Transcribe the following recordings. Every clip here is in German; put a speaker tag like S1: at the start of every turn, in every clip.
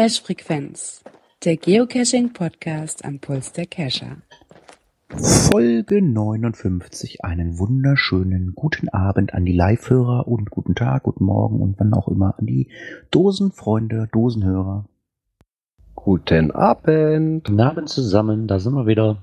S1: Cache Frequenz, der Geocaching Podcast am Puls der Cacher.
S2: Folge 59. Einen wunderschönen guten Abend an die Live-Hörer und guten Tag, guten Morgen und wann auch immer an die Dosenfreunde, Dosenhörer.
S3: Guten Abend.
S4: Guten Abend zusammen, da sind wir wieder.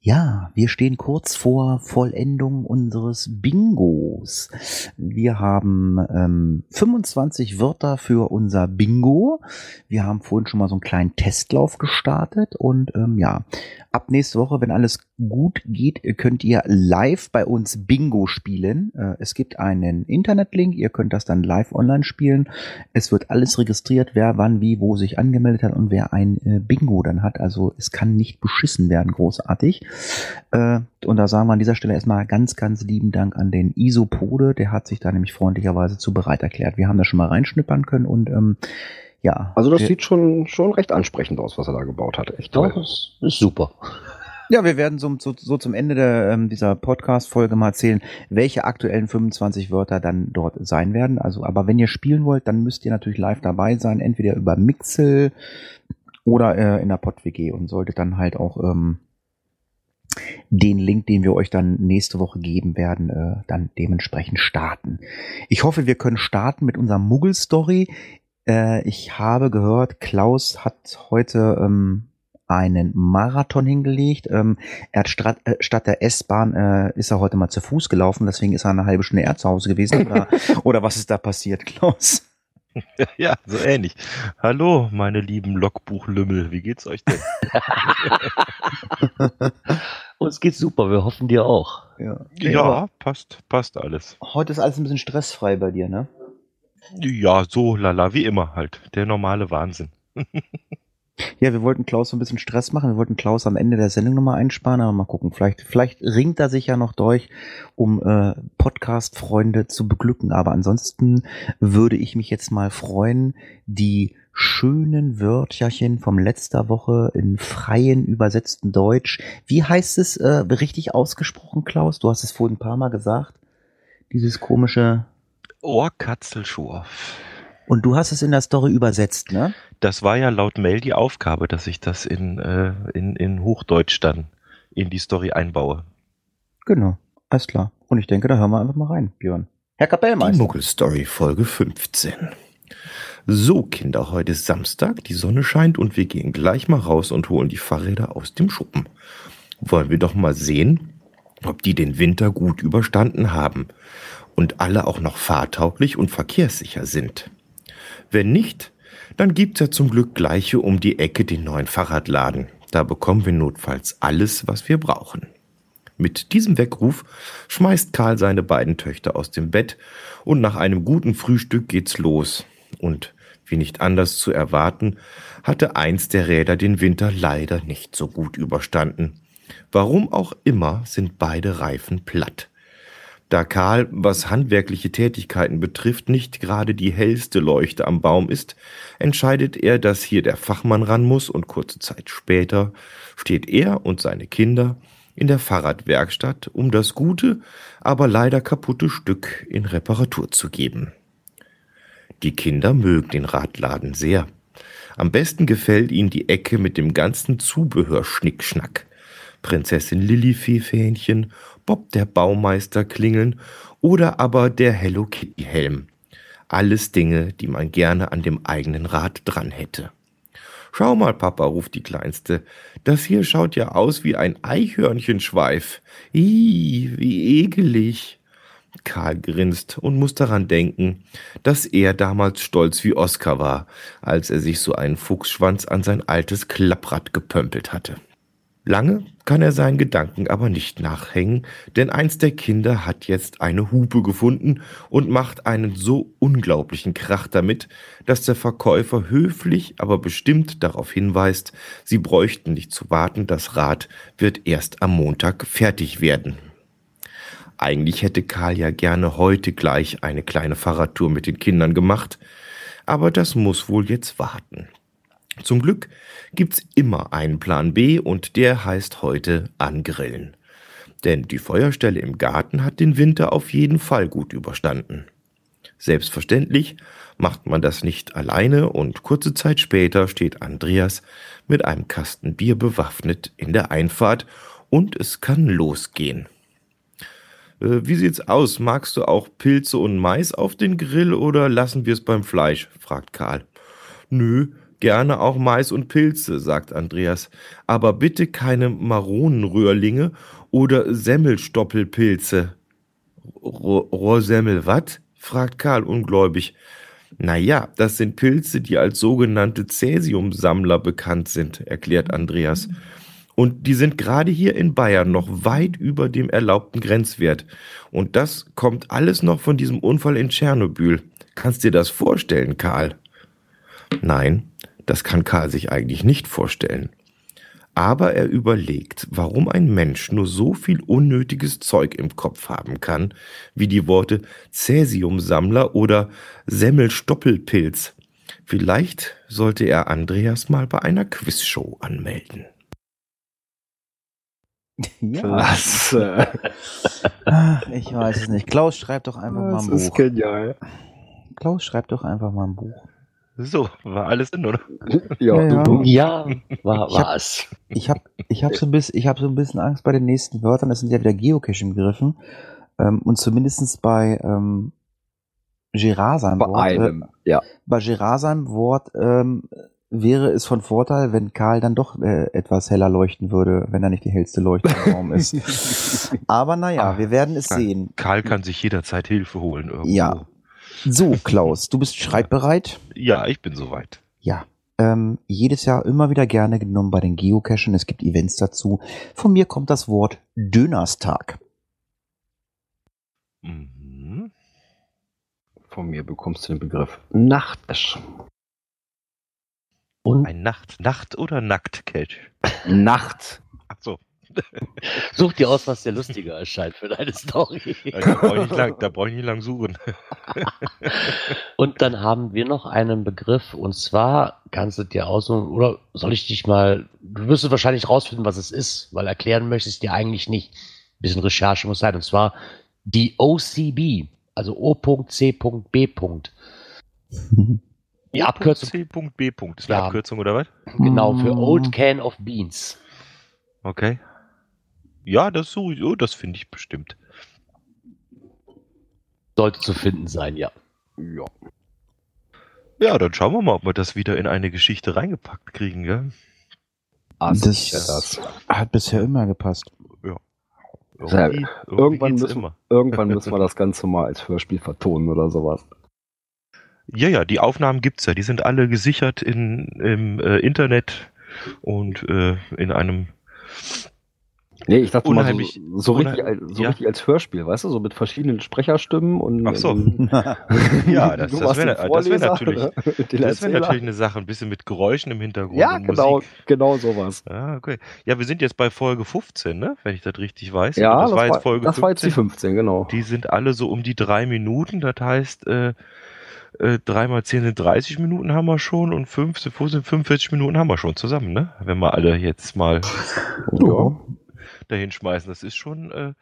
S2: Ja, wir stehen kurz vor Vollendung unseres Bingos. Wir haben ähm, 25 Wörter für unser Bingo. Wir haben vorhin schon mal so einen kleinen Testlauf gestartet und ähm, ja, ab nächste Woche, wenn alles gut geht, könnt ihr live bei uns Bingo spielen. Äh, es gibt einen Internetlink, ihr könnt das dann live online spielen. Es wird alles registriert, wer wann, wie, wo sich angemeldet hat und wer ein äh, Bingo dann hat. Also es kann nicht beschissen werden, großartig. Äh, und da sagen wir an dieser Stelle erstmal ganz, ganz lieben Dank an den Isopode, der hat sich da nämlich freundlicherweise zu bereit erklärt. Wir haben da schon mal reinschnippern können und ähm, ja.
S3: Also das sieht schon, schon recht ansprechend aus, was er da gebaut hat. Echt
S4: toll. Das ist super.
S2: Ja, wir werden so, so, so zum Ende der, ähm, dieser Podcast-Folge mal erzählen, welche aktuellen 25 Wörter dann dort sein werden. Also, aber wenn ihr spielen wollt, dann müsst ihr natürlich live dabei sein, entweder über Mixel oder äh, in der PodWG und solltet dann halt auch ähm, den Link, den wir euch dann nächste Woche geben werden, äh, dann dementsprechend starten. Ich hoffe, wir können starten mit unserer Muggel-Story. Äh, ich habe gehört, Klaus hat heute ähm, einen Marathon hingelegt. Ähm, er hat statt, äh, statt der S-Bahn äh, ist er heute mal zu Fuß gelaufen, deswegen ist er eine halbe Stunde eher zu Hause gewesen. Oder, oder was ist da passiert, Klaus?
S5: Ja, so ähnlich. Hallo, meine lieben Logbuchlümmel, wie geht's euch denn?
S4: Uns geht's super, wir hoffen dir auch.
S5: Ja, ja passt, passt alles.
S2: Heute ist alles ein bisschen stressfrei bei dir, ne?
S5: Ja, so lala, wie immer halt. Der normale Wahnsinn.
S2: Ja, wir wollten Klaus so ein bisschen Stress machen. Wir wollten Klaus am Ende der Sendung nochmal einsparen, aber mal gucken. Vielleicht, vielleicht ringt er sich ja noch durch, um äh, Podcast-Freunde zu beglücken. Aber ansonsten würde ich mich jetzt mal freuen, die schönen Wörterchen vom letzter Woche in freien übersetzten Deutsch. Wie heißt es äh, richtig ausgesprochen, Klaus? Du hast es vorhin ein paar Mal gesagt. Dieses komische
S5: Ohrkatzelschurf.
S2: Und du hast es in der Story übersetzt, ne?
S5: Das war ja laut Mail die Aufgabe, dass ich das in, äh, in, in Hochdeutsch dann in die Story einbaue.
S2: Genau, alles klar. Und ich denke, da hören wir einfach mal rein, Björn. Herr Kapellmeister.
S6: Die Muggel-Story, Folge 15. So, Kinder, heute ist Samstag, die Sonne scheint und wir gehen gleich mal raus und holen die Fahrräder aus dem Schuppen. Wollen wir doch mal sehen, ob die den Winter gut überstanden haben und alle auch noch fahrtauglich und verkehrssicher sind. Wenn nicht, dann gibt's ja zum Glück gleiche um die Ecke den neuen Fahrradladen. Da bekommen wir notfalls alles, was wir brauchen. Mit diesem Weckruf schmeißt Karl seine beiden Töchter aus dem Bett und nach einem guten Frühstück geht's los. Und wie nicht anders zu erwarten, hatte eins der Räder den Winter leider nicht so gut überstanden. Warum auch immer sind beide Reifen platt. Da Karl, was handwerkliche Tätigkeiten betrifft, nicht gerade die hellste Leuchte am Baum ist, entscheidet er, dass hier der Fachmann ran muss und kurze Zeit später steht er und seine Kinder in der Fahrradwerkstatt, um das gute, aber leider kaputte Stück in Reparatur zu geben. Die Kinder mögen den Radladen sehr. Am besten gefällt ihnen die Ecke mit dem ganzen Zubehör Schnickschnack. Prinzessin Lillifee-Fähnchen Bob der Baumeister klingeln oder aber der Hello Kitty Helm. Alles Dinge, die man gerne an dem eigenen Rad dran hätte. Schau mal, Papa, ruft die Kleinste. Das hier schaut ja aus wie ein Eichhörnchenschweif. Ih, wie ekelig. Karl grinst und muss daran denken, dass er damals stolz wie Oskar war, als er sich so einen Fuchsschwanz an sein altes Klapprad gepömpelt hatte. Lange kann er seinen Gedanken aber nicht nachhängen, denn eins der Kinder hat jetzt eine Hupe gefunden und macht einen so unglaublichen Krach damit, dass der Verkäufer höflich, aber bestimmt darauf hinweist, sie bräuchten nicht zu warten, das Rad wird erst am Montag fertig werden. Eigentlich hätte Karl ja gerne heute gleich eine kleine Fahrradtour mit den Kindern gemacht, aber das muss wohl jetzt warten. Zum Glück gibt's immer einen Plan B und der heißt heute Angrillen. Denn die Feuerstelle im Garten hat den Winter auf jeden Fall gut überstanden. Selbstverständlich macht man das nicht alleine und kurze Zeit später steht Andreas mit einem Kasten Bier bewaffnet in der Einfahrt und es kann losgehen. Äh, wie sieht's aus? Magst du auch Pilze und Mais auf den Grill oder lassen wir es beim Fleisch? fragt Karl. Nö, gerne auch Mais und Pilze, sagt Andreas, aber bitte keine Maronenröhrlinge oder Semmelstoppelpilze. Ro- Rohrsemmel, wat? fragt Karl ungläubig. Naja, das sind Pilze, die als sogenannte Cäsiumsammler bekannt sind, erklärt Andreas. Und die sind gerade hier in Bayern noch weit über dem erlaubten Grenzwert. Und das kommt alles noch von diesem Unfall in Tschernobyl. Kannst dir das vorstellen, Karl? Nein, das kann Karl sich eigentlich nicht vorstellen. Aber er überlegt, warum ein Mensch nur so viel unnötiges Zeug im Kopf haben kann, wie die Worte Cäsiumsammler oder Semmelstoppelpilz. Vielleicht sollte er Andreas mal bei einer Quizshow anmelden.
S2: Ja,
S3: Klasse.
S2: Ach, ich weiß es nicht. Klaus, schreib doch einfach mal
S3: Das
S2: ein
S3: ist
S2: Buch.
S3: genial.
S2: Klaus, schreib doch einfach mal ein Buch.
S5: So, war alles in, oder?
S3: Ja,
S2: Ja,
S3: du,
S4: Ja, war,
S2: Ich hab-
S4: war's.
S2: Ich habe ich hab so, ein bisschen- ich hab so ein bisschen Angst bei den nächsten Wörtern. Das sind ja wieder Geocaching-Begriffen. Ähm, und zumindestens bei ähm, Gerard seinem
S3: bei
S2: Wort,
S3: einem.
S2: Äh,
S3: Ja.
S2: bei Gerard seinem Wort ähm, wäre es von Vorteil, wenn Karl dann doch äh, etwas heller leuchten würde, wenn er nicht die hellste Leuchte im Raum ist. Aber naja,
S5: Ah,
S2: wir werden es sehen.
S5: Karl kann sich jederzeit Hilfe holen irgendwo.
S2: Ja. So, Klaus, du bist schreibbereit?
S5: Ja, ich bin soweit.
S2: Ja. Ähm, jedes Jahr immer wieder gerne genommen bei den Geocachen. Es gibt Events dazu. Von mir kommt das Wort Dönerstag.
S5: Mhm.
S3: Von mir bekommst du den Begriff Nachtesch.
S4: Und
S5: Ein Nacht, Nacht oder Nackt-Catch?
S3: Nacht.
S4: Such dir aus, was dir lustiger erscheint für deine Story.
S5: Da brauche ich nicht lang, da brauch ich nicht lang suchen.
S4: Und dann haben wir noch einen Begriff, und zwar kannst du dir aussuchen, oder soll ich dich mal, du wirst wahrscheinlich rausfinden, was es ist, weil erklären möchtest du dir eigentlich nicht. Ein bisschen Recherche muss sein, und zwar die OCB, also O.C.B. Die Abkürzung,
S5: C.B. Ist eine
S4: Ja.
S5: Abkürzung oder was?
S4: genau, für
S2: Mm.
S4: Old Can of Beans.
S5: Okay. Ja, das suche ich. Oh, das finde ich bestimmt.
S4: Sollte zu finden sein, ja.
S3: Ja.
S5: Ja, dann schauen wir mal, ob wir das wieder in eine Geschichte reingepackt kriegen, gell?
S3: Ah,
S2: Das-
S3: das.
S2: Hat bisher immer gepasst.
S3: Ja,
S5: Irgendwie,
S3: irgendwann
S5: geht's
S3: müssen-
S5: immer.
S3: Irgendwann müssen wir das Ganze mal als Hörspiel vertonen oder sowas.
S5: Ja, ja, die Aufnahmen gibt's ja. Die sind alle gesichert in, im äh, Internet und äh, in einem.
S3: Nee, ich dachte mal
S5: Unheimlich-
S3: so, so, richtig, so
S5: ja.
S3: richtig als Hörspiel, weißt du, so mit verschiedenen Sprecherstimmen und
S5: Ach so. Ja, das- das
S3: warst
S5: wär-
S3: der
S5: das wär
S3: Vorleser,
S5: natürlich- wäre natürlich eine Sache, ein bisschen mit Geräuschen im Hintergrund.
S3: Ja,
S5: und
S3: genau,
S5: Musik.
S3: genau sowas.
S5: Ah, okay. Ja, wir sind jetzt bei Folge 15, ne? Wenn ich das richtig weiß.
S3: Ja,
S5: das,
S3: das,
S5: war jetzt Folge
S3: das war jetzt die 15, genau.
S5: Die sind alle so um die drei Minuten. Das heißt, äh, äh, drei mal zehn sind 30 Minuten haben wir schon und fünf sind 15, 45 Minuten haben wir schon zusammen, ne? Wenn wir alle jetzt mal
S3: Ja.
S5: Dahin schmeißen. Das ist schon äh,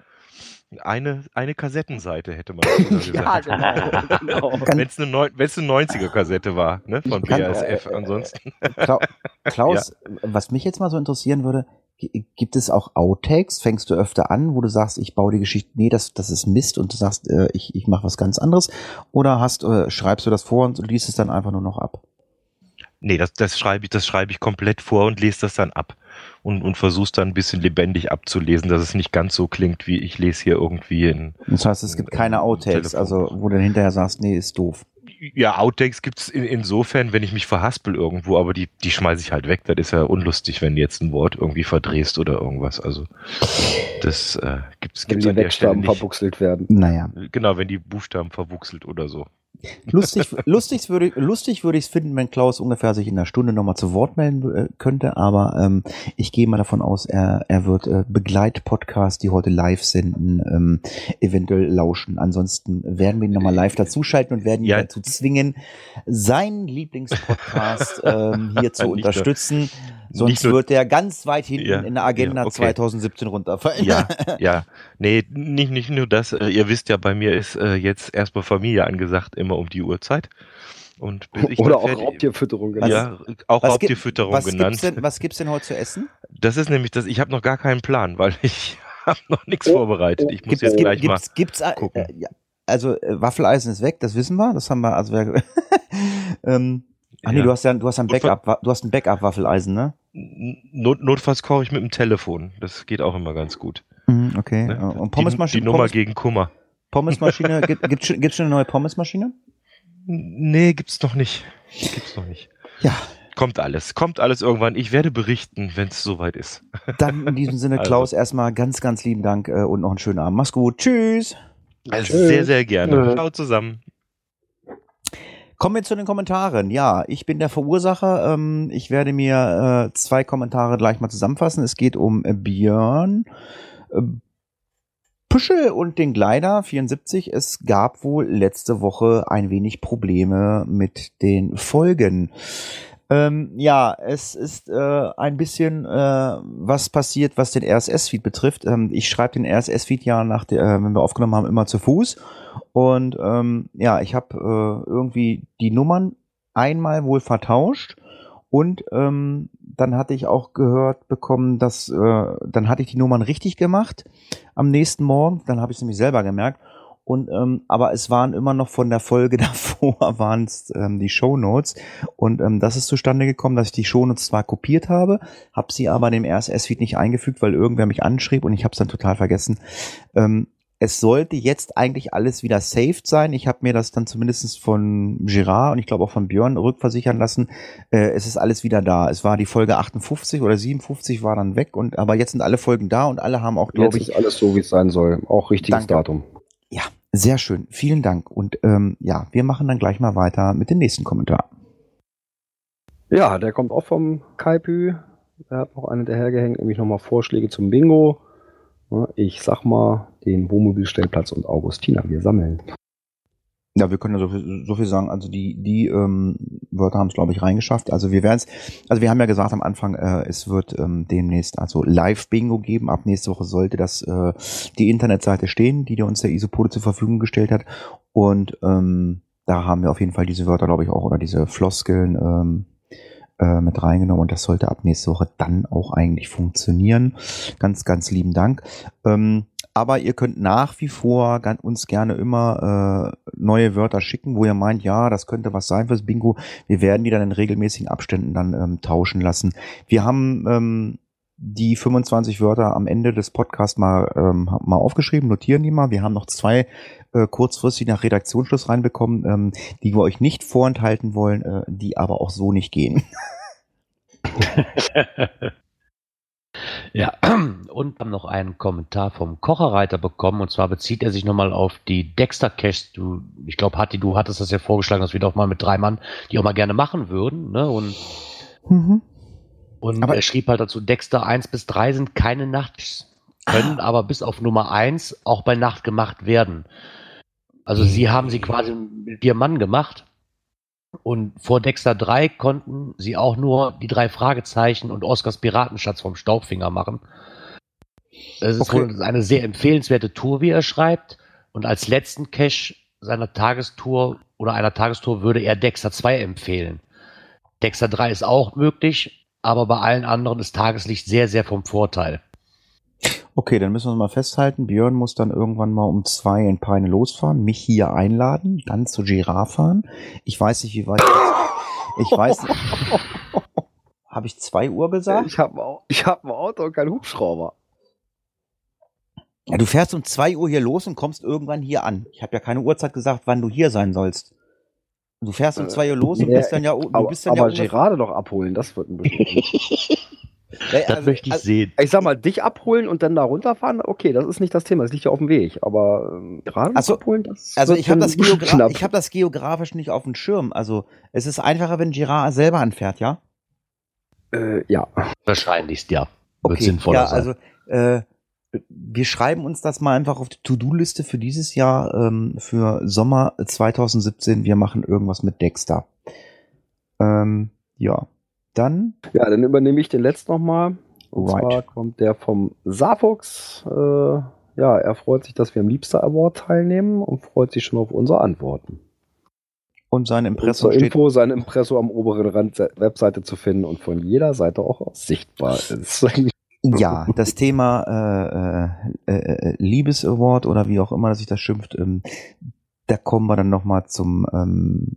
S5: eine, eine Kassettenseite, hätte man gesagt.
S3: genau. genau.
S2: Kann-
S5: Wenn es eine, eine 90er-Kassette war, ne? Von
S2: Kann-
S5: BASF.
S3: äh, äh,
S5: Ansonsten.
S2: Kla Klaus, was mich jetzt mal so interessieren würde, gi- gibt es auch Outtakes? Fängst du öfter an, wo du sagst, ich baue die Geschichte, nee, das, das ist Mist und du sagst, äh, ich, ich mache was ganz anderes? Oder hast, äh, schreibst du das vor und liest es dann einfach nur noch ab?
S5: Nee, das, das schreibe ich, das schreibe ich komplett vor und lese das dann ab. Und, und versuch's dann ein bisschen lebendig abzulesen, dass es nicht ganz so klingt, wie ich lese hier irgendwie in.
S2: Das heißt, es gibt keine
S5: Ähm,
S2: Outtakes, also wo du dann hinterher sagst, nee, ist doof.
S5: Ja, Outtakes gibt's in, insofern, wenn ich mich verhaspel irgendwo, aber die, die schmeiße ich halt weg. Das ist ja unlustig, wenn du jetzt ein Wort irgendwie verdrehst oder irgendwas. Also das äh, gibt's,
S3: Wenn
S5: gibt's
S3: die
S5: an der Stelle nicht.
S3: verbuchselt werden.
S2: Naja.
S5: Genau, wenn die Buchstaben verwuchselt oder so.
S2: Lustig, lustig würde ich, lustig würde ich es finden, wenn Klaus ungefähr sich in einer Stunde nochmal zu Wort melden äh, könnte, aber ähm, ich gehe mal davon aus, er, er wird äh, Begleitpodcasts, die heute live senden, ähm, eventuell lauschen. Ansonsten werden wir ihn nochmal live dazuschalten und werden ihn
S5: Ja.
S2: dazu zwingen, seinen Lieblingspodcast ähm, hier zu unterstützen. Sonst
S5: nur-
S2: wird er ganz weit hinten
S5: Ja,
S2: in der Agenda
S5: ja, okay.
S2: 2017 runterfallen.
S5: Ja, ja. Nee, nicht, nicht nur das. Äh, ihr wisst ja, bei mir ist äh, jetzt erstmal Familie angesagt, immer um die Uhrzeit. Und bis ich
S3: Oder auch Raubtierfütterung.
S2: Was-
S5: Ja, auch
S2: Was gibt-
S5: Raubtierfütterung
S2: was
S5: genannt.
S2: Gibt's denn, was gibt's denn heute zu essen?
S5: Das ist nämlich das, ich habe noch gar keinen Plan, weil ich habe noch nichts
S3: Oh,
S5: vorbereitet. Ich muss
S2: Gibt's,
S5: jetzt
S2: gibt,
S5: gleich mal.
S2: gibt's, gibt's, äh,
S5: gucken.
S2: äh, ja, also äh, Waffeleisen ist weg, das wissen wir, das haben wir, also wir, ähm, ach nee,
S5: Ja.
S2: du hast ja, du hast ein Backup, du hast ein Backup-Waffeleisen, ne?
S5: Not, notfalls koche ich mit dem Telefon. Das geht auch immer ganz gut.
S2: Mhm, okay.
S5: Ne?
S2: Äh, Und
S5: die,
S2: Pommesmaschine,
S5: die Nummer
S2: Pommes,
S5: gegen Kummer.
S2: Pommesmaschine, gibt, gibt's schon, gibt's schon eine neue Pommesmaschine?
S5: Nee, gibt's noch nicht. Gibt's noch nicht.
S2: Ja,
S5: Kommt alles. Kommt alles irgendwann. Ich werde berichten, wenn es soweit ist.
S2: dann in diesem Sinne,
S5: Also.
S2: Klaus, erstmal ganz, ganz lieben Dank äh, und noch einen schönen Abend. Mach's gut. Tschüss.
S5: Also
S3: Tschüss.
S5: sehr, sehr gerne.
S3: Tschüss.
S5: Ciao zusammen.
S2: Kommen wir zu den Kommentaren. Ja, ich bin der Verursacher. Ähm, ich werde mir äh, zwei Kommentare gleich mal zusammenfassen. Es geht um äh, Björn Püschel und den Gleiter 74. Es gab wohl letzte Woche ein wenig Probleme mit den Folgen. Ähm, ja, es ist äh, ein bisschen äh, was passiert, was den RSS-Feed betrifft. Ähm, ich schreibe den RSS-Feed ja nach der, äh, wenn wir aufgenommen haben, immer zu Fuß. Und ähm, ja, ich habe äh, irgendwie die Nummern einmal wohl vertauscht und ähm, dann hatte ich auch gehört bekommen, dass äh, dann hatte ich die Nummern richtig gemacht am nächsten Morgen. Dann habe ich es nämlich selber gemerkt. Und ähm, aber es waren immer noch von der Folge davor waren es ähm, die Shownotes und ähm, das ist zustande gekommen, dass ich die Shownotes zwar kopiert habe, habe sie aber in dem RSS-Feed nicht eingefügt, weil irgendwer mich anschrieb und ich habe es dann total vergessen. Ähm, es sollte jetzt eigentlich alles wieder saved sein. Ich habe mir das dann zumindest von Girard und ich glaube auch von Björn rückversichern lassen. Äh, es ist alles wieder da. Es war die Folge 58 oder 57 war dann weg und aber jetzt sind alle Folgen da und alle haben auch, glaube ich,
S3: ist alles so, wie es sein soll. Auch richtiges
S2: Danke.
S3: Datum.
S2: ja, sehr schön. Vielen Dank. Und ähm, ja, wir machen dann gleich mal weiter mit dem nächsten Kommentar.
S3: Ja, der kommt auch vom Kaipü. Er hat noch einen dahergehängt, nämlich nochmal Vorschläge zum Bingo. Ich sag mal, den Wohnmobilstellplatz und Augustina, wir sammeln.
S2: Ja, wir können ja so viel, so viel sagen. Also die, die ähm, Wörter haben es, glaube ich, reingeschafft. Also wir werden es, also wir haben ja gesagt am Anfang, äh, es wird ähm, demnächst also Live-Bingo geben. Ab nächste Woche sollte das äh, die Internetseite stehen, die dir uns der Isopode zur Verfügung gestellt hat. Und ähm, da haben wir auf jeden Fall diese Wörter, glaube ich, auch oder diese Floskeln ähm, äh, mit reingenommen und das sollte ab nächste Woche dann auch eigentlich funktionieren. Ganz, ganz lieben Dank. Ähm, aber ihr könnt nach wie vor uns gerne immer äh, neue Wörter schicken, wo ihr meint, ja, das könnte was sein fürs Bingo. Wir werden die dann in regelmäßigen Abständen dann ähm, tauschen lassen. Wir haben ähm, die 25 Wörter am Ende des Podcasts mal, ähm, mal aufgeschrieben, notieren die mal. Wir haben noch zwei äh, kurzfristig nach Redaktionsschluss reinbekommen, ähm, die wir euch nicht vorenthalten wollen, äh, die aber auch so nicht gehen.
S4: Ja, und haben noch einen Kommentar vom Kocherreiter bekommen. Und zwar bezieht er sich nochmal auf die Dexter Cash. Du, ich glaube, Hatti, du hattest das ja vorgeschlagen, dass wir doch mal mit drei Mann, die auch mal gerne machen würden. Ne? Und, und
S2: Aber-
S4: er schrieb halt dazu, Dexter 1 bis 3 sind keine Nachts, können aber bis auf Nummer 1 auch bei Nacht gemacht werden. Also sie haben sie quasi mit ihrem Mann gemacht. Und vor Dexter 3 konnten sie auch nur die drei Fragezeichen und Oscars Piratenschatz vom Staubfinger machen. Es ist
S2: Okay.
S4: eine sehr empfehlenswerte Tour, wie er schreibt. Und als letzten Cache seiner Tagestour oder einer Tagestour würde er Dexter 2 empfehlen. Dexter 3 ist auch möglich, aber bei allen anderen ist Tageslicht sehr, sehr vom Vorteil.
S2: Okay, dann müssen wir uns mal festhalten. Björn muss dann irgendwann mal um zwei in Peine losfahren, mich hier einladen, dann zu Girard fahren. Ich weiß nicht, wie weit. Ich weiß nicht. Habe ich zwei Uhr gesagt?
S3: Ich habe ich hab ein Auto und keinen Hubschrauber.
S2: Ja, du fährst um zwei Uhr hier los und kommst irgendwann hier an. Ich habe ja keine Uhrzeit gesagt, wann du hier sein sollst. Du fährst um
S3: Äh,
S2: zwei Uhr los und bist dann ja, du
S3: Aber,
S2: bist dann
S3: aber
S2: ja ungefähr-
S3: Gerade doch abholen, das wird ein bisschen.
S4: Das
S2: also-
S4: möchte ich
S2: also-
S4: sehen.
S3: Ich sag mal, dich abholen und dann da runterfahren, okay, das ist nicht das Thema, das liegt ja auf dem Weg. Aber ähm, gerade
S2: Ach so,
S3: abholen, das
S2: Also ich habe das, Geogra ich hab das geografisch nicht auf dem Schirm. Also es ist einfacher, wenn Girard selber anfährt, ja?
S3: Äh, ja.
S4: Wahrscheinlichst, ja. Wird sinnvoller
S2: ja,
S4: sein.
S2: also äh, wir schreiben uns das mal einfach auf die To-Do-Liste für dieses Jahr, ähm, für Sommer 2017. Wir machen irgendwas mit Dexter. Ähm, ja, dann
S3: Ja, dann übernehme ich den letzten nochmal. Und
S2: Right.
S3: zwar kommt der vom Saarfuchs. Äh, ja, er freut sich, dass wir am Liebster Award teilnehmen und freut sich schon auf unsere Antworten.
S2: und sein
S3: Und zur
S2: steht.
S3: Info, sein Impressum am oberen Rand der Webseite zu finden und von jeder Seite auch sichtbar ist.
S2: Ja, das Thema äh, äh, äh, Liebes Award oder wie auch immer sich das schimpft, ähm, da kommen wir dann noch mal zum ähm,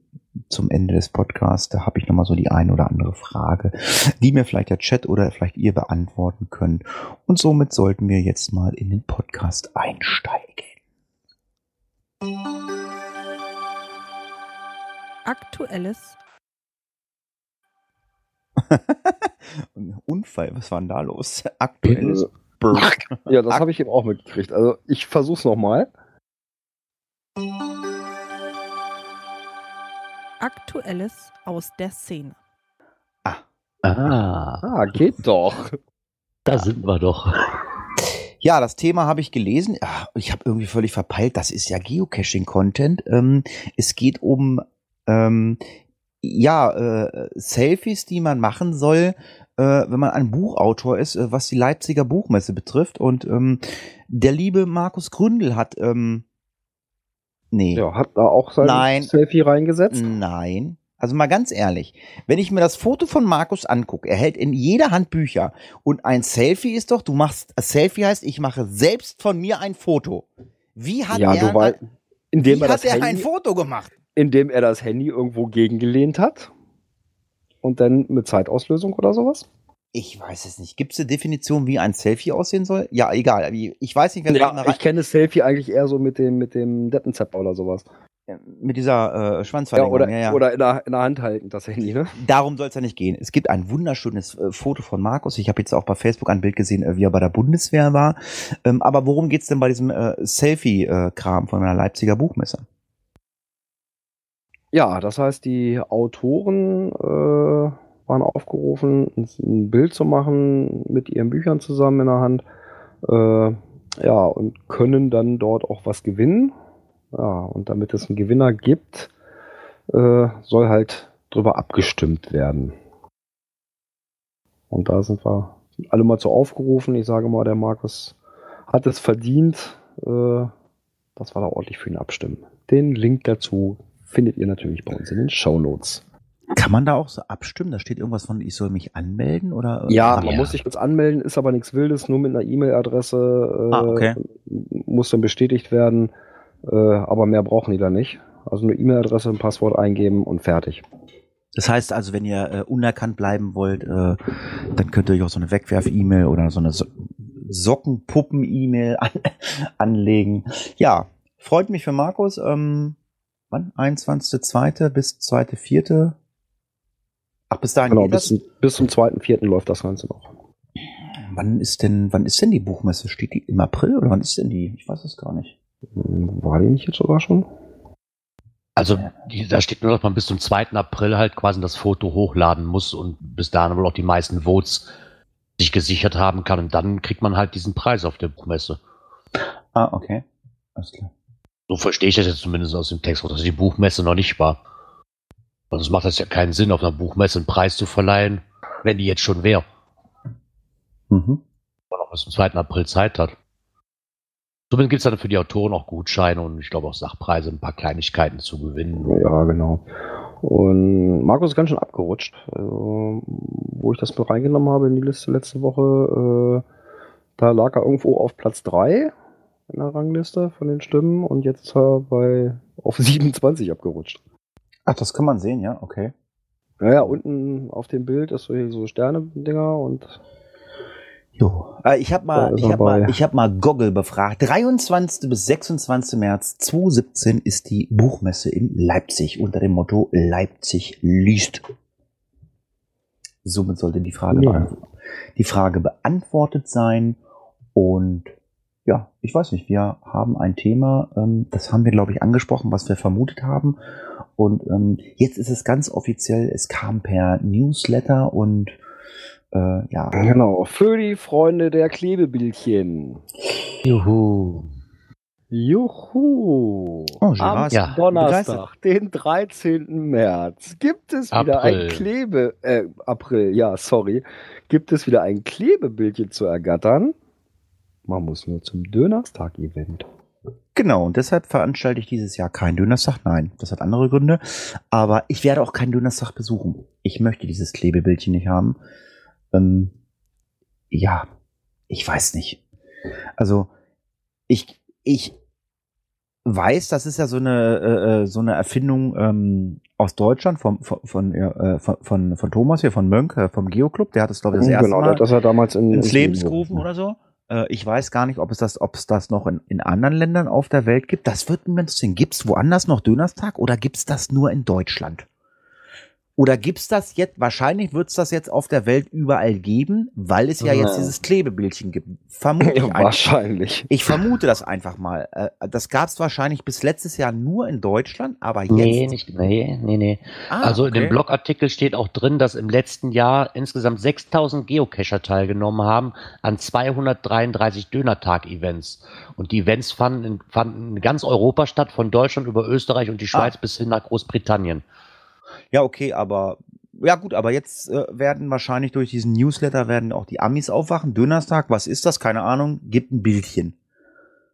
S2: zum Ende des Podcasts. Da habe ich noch mal so die eine oder andere Frage, die mir vielleicht der Chat oder vielleicht ihr beantworten könnt. Und somit sollten wir jetzt mal in den Podcast einsteigen.
S7: Aktuelles
S2: Unfall, was war denn da los? Aktuelles Burp.
S3: ja, das habe ich eben auch mitgekriegt. Also ich versuch's nochmal.
S7: Aktuelles aus der Szene.
S4: Ah,
S3: Ah, geht doch.
S4: da sind wir doch.
S2: Ja, das Thema habe ich gelesen. Ah, Ich habe irgendwie völlig verpeilt. Das ist ja Geocaching-Content. Ähm, es geht um ähm, ja äh, Selfies, die man machen soll, äh, wenn man ein Buchautor ist, äh, was die Leipziger Buchmesse betrifft. Und ähm, der liebe Markus Gründel hat ähm, nee,
S3: Ja, hat da auch sein
S2: Nein.
S3: Selfie reingesetzt.
S2: Nein. Also mal ganz ehrlich, wenn ich mir das Foto von Markus angucke, er hält in jeder Hand Bücher und ein Selfie ist doch, du machst, ein Selfie heißt, ich mache selbst von mir ein Foto. Wie hat
S3: ja,
S2: er,
S3: weißt, indem
S2: wie
S3: er,
S2: hat
S3: das
S2: er ein
S3: Handy,
S2: Foto gemacht?
S3: indem er das Handy irgendwo gegengelehnt hat und dann mit Zeitauslösung oder sowas.
S2: Ich weiß es nicht. Gibt es eine Definition, wie ein Selfie aussehen soll? Ja, egal. Ich weiß nicht, wer
S3: Ja,
S2: da
S3: ich kenne Selfie eigentlich eher so mit dem mit dem Deppenzepper oder sowas.
S2: mit dieser äh,
S3: Ja,
S2: Schwanzverlängerung.
S3: oder
S2: ja, ja.
S3: oder in, der, in der Hand halten das Handy, ne?
S2: Darum soll es ja nicht gehen. Es gibt ein wunderschönes äh, Foto von Markus. Ich habe jetzt auch bei Facebook ein Bild gesehen, äh, wie er bei der Bundeswehr war. Ähm, aber worum geht's denn bei diesem äh, Selfie-Kram von einer Leipziger Buchmesse?
S3: Ja, das heißt, die Autoren äh, waren aufgerufen, ein Bild zu machen mit ihren Büchern zusammen in der Hand. Äh, ja, und können dann dort auch was gewinnen. Ja, und damit es einen Gewinner gibt, äh, soll halt drüber abgestimmt werden. Und da sind wir alle mal zu aufgerufen. Ich sage mal, der Markus hat es verdient, äh, dass wir da ordentlich für ihn abstimmen. Den Link dazu findet ihr natürlich bei uns in den Show Notes.
S2: Kann man da auch so abstimmen? Da steht irgendwas von, ich soll mich anmelden oder?
S3: Ja,
S2: Ah,
S3: man
S4: Ja.
S3: muss sich kurz anmelden, ist aber nichts Wildes, nur mit einer E-Mail-Adresse äh,
S2: Ah, okay.
S3: muss dann bestätigt werden, äh, aber mehr brauchen die da nicht. Also eine E-Mail-Adresse, ein Passwort eingeben und fertig.
S2: Das heißt also, wenn ihr äh, unerkannt bleiben wollt, äh, dann könnt ihr euch auch so eine Wegwerf-E-Mail oder so eine so Sockenpuppen-E-Mail an anlegen. Ja, freut mich für Markus. Ähm, wann? 21.2. bis 2.4. Ach, bis dahin
S3: Genau,
S2: geht
S3: bis, bis zum 2.4. läuft das Ganze noch.
S2: Wann ist denn, wann ist denn die Buchmesse? Steht die im April oder wann ist denn die? Ich weiß es gar nicht.
S3: Hm, War die nicht jetzt sogar schon?
S4: Also die, da steht nur, dass man bis zum 2. April halt quasi das Foto hochladen muss und bis dahin wohl auch die meisten Votes sich gesichert haben kann. Und dann kriegt man halt diesen Preis auf der Buchmesse.
S2: Ah, okay. Alles klar.
S4: So verstehe ich das jetzt zumindest aus dem Text, dass die Buchmesse noch nicht war. Und es macht das ja keinen Sinn, auf einer Buchmesse einen Preis zu verleihen, wenn die jetzt schon wäre.
S2: Mhm.
S4: Man noch bis zum 2. April Zeit hat. Zumindest gibt es dann für die Autoren auch Gutscheine und ich glaube auch Sachpreise, ein paar Kleinigkeiten zu gewinnen.
S3: Ja, genau. Und Markus ist ganz schön abgerutscht. Also, wo ich das mit reingenommen habe in die Liste letzte Woche, äh, da lag er irgendwo auf Platz 3 in der Rangliste von den Stimmen und jetzt ist er bei auf 27 abgerutscht.
S2: Ach, das kann man sehen, ja, okay.
S3: Naja, unten auf dem Bild ist so, hier so Sterne-Dinger und
S2: Jo. Ich habe
S3: Da
S2: mal, ich habe mal, ich habe mal Goggle befragt. 23. bis 26. März 2017 ist die Buchmesse in Leipzig unter dem Motto Leipzig liest. Somit sollte die Frage,
S3: Ja.
S2: die Frage beantwortet sein. Und ja, ich weiß nicht, wir haben ein Thema, ähm, das haben wir, glaube ich, angesprochen, was wir vermutet haben. Und ähm, jetzt ist es ganz offiziell, es kam per Newsletter und äh, ja,
S3: Genau, für die Freunde der Klebebildchen.
S4: Juhu.
S3: Juhu!
S2: Oh,
S3: Am
S4: Ja.
S3: Donnerstag, den 13. März, gibt es wieder
S4: April.
S3: ein Klebe... Äh, April, ja, sorry. Gibt es wieder ein Klebebildchen zu ergattern? Man muss nur zum Dönerstag-Event.
S2: Genau, und deshalb veranstalte ich dieses Jahr keinen Dönerstag. Nein, das hat andere Gründe. Aber ich werde auch keinen Dönerstag besuchen. Ich möchte dieses Klebebildchen nicht haben. Ähm, ja, ich weiß nicht. Also, ich, ich weiß, das ist ja so eine, äh, äh, so eine Erfindung ähm, aus Deutschland vom, von, von, äh, von, von, von Thomas hier, von Mönk, äh, vom Geoclub. Der hat es, glaube ich, das erste
S3: genau,
S2: Mal
S3: das hat er damals in,
S2: ins Leben gerufen. oder so. Äh, ich weiß gar nicht, ob es das, ob es das noch in, in anderen Ländern auf der Welt gibt. Das wird mir interessieren. Gibt es woanders noch Dönerstag oder gibt es das nur in Deutschland? Oder gibt es das jetzt, wahrscheinlich wird es das jetzt auf der Welt überall geben, weil es ja jetzt
S3: Ja.
S2: dieses Klebebildchen gibt. Vermute ich
S3: Ja, wahrscheinlich.
S2: Ich vermute das einfach mal. Äh, Das gab es wahrscheinlich bis letztes Jahr nur in Deutschland, aber jetzt.
S4: Nee, nicht, nee, nee, nee.
S2: Ah,
S4: also in dem
S2: okay.
S4: Blogartikel steht auch drin, dass im letzten Jahr insgesamt 6000 Geocacher teilgenommen haben an 233 Dönertag-Events. Und die Events fanden in, fanden in ganz Europa statt, von Deutschland über Österreich und die Schweiz
S2: Ah.
S4: bis hin nach Großbritannien.
S2: Ja, okay, aber ja gut, aber jetzt äh, werden wahrscheinlich durch diesen Newsletter werden auch die Amis aufwachen. Dönerstag, was ist das? Keine Ahnung. Gibt ein Bildchen.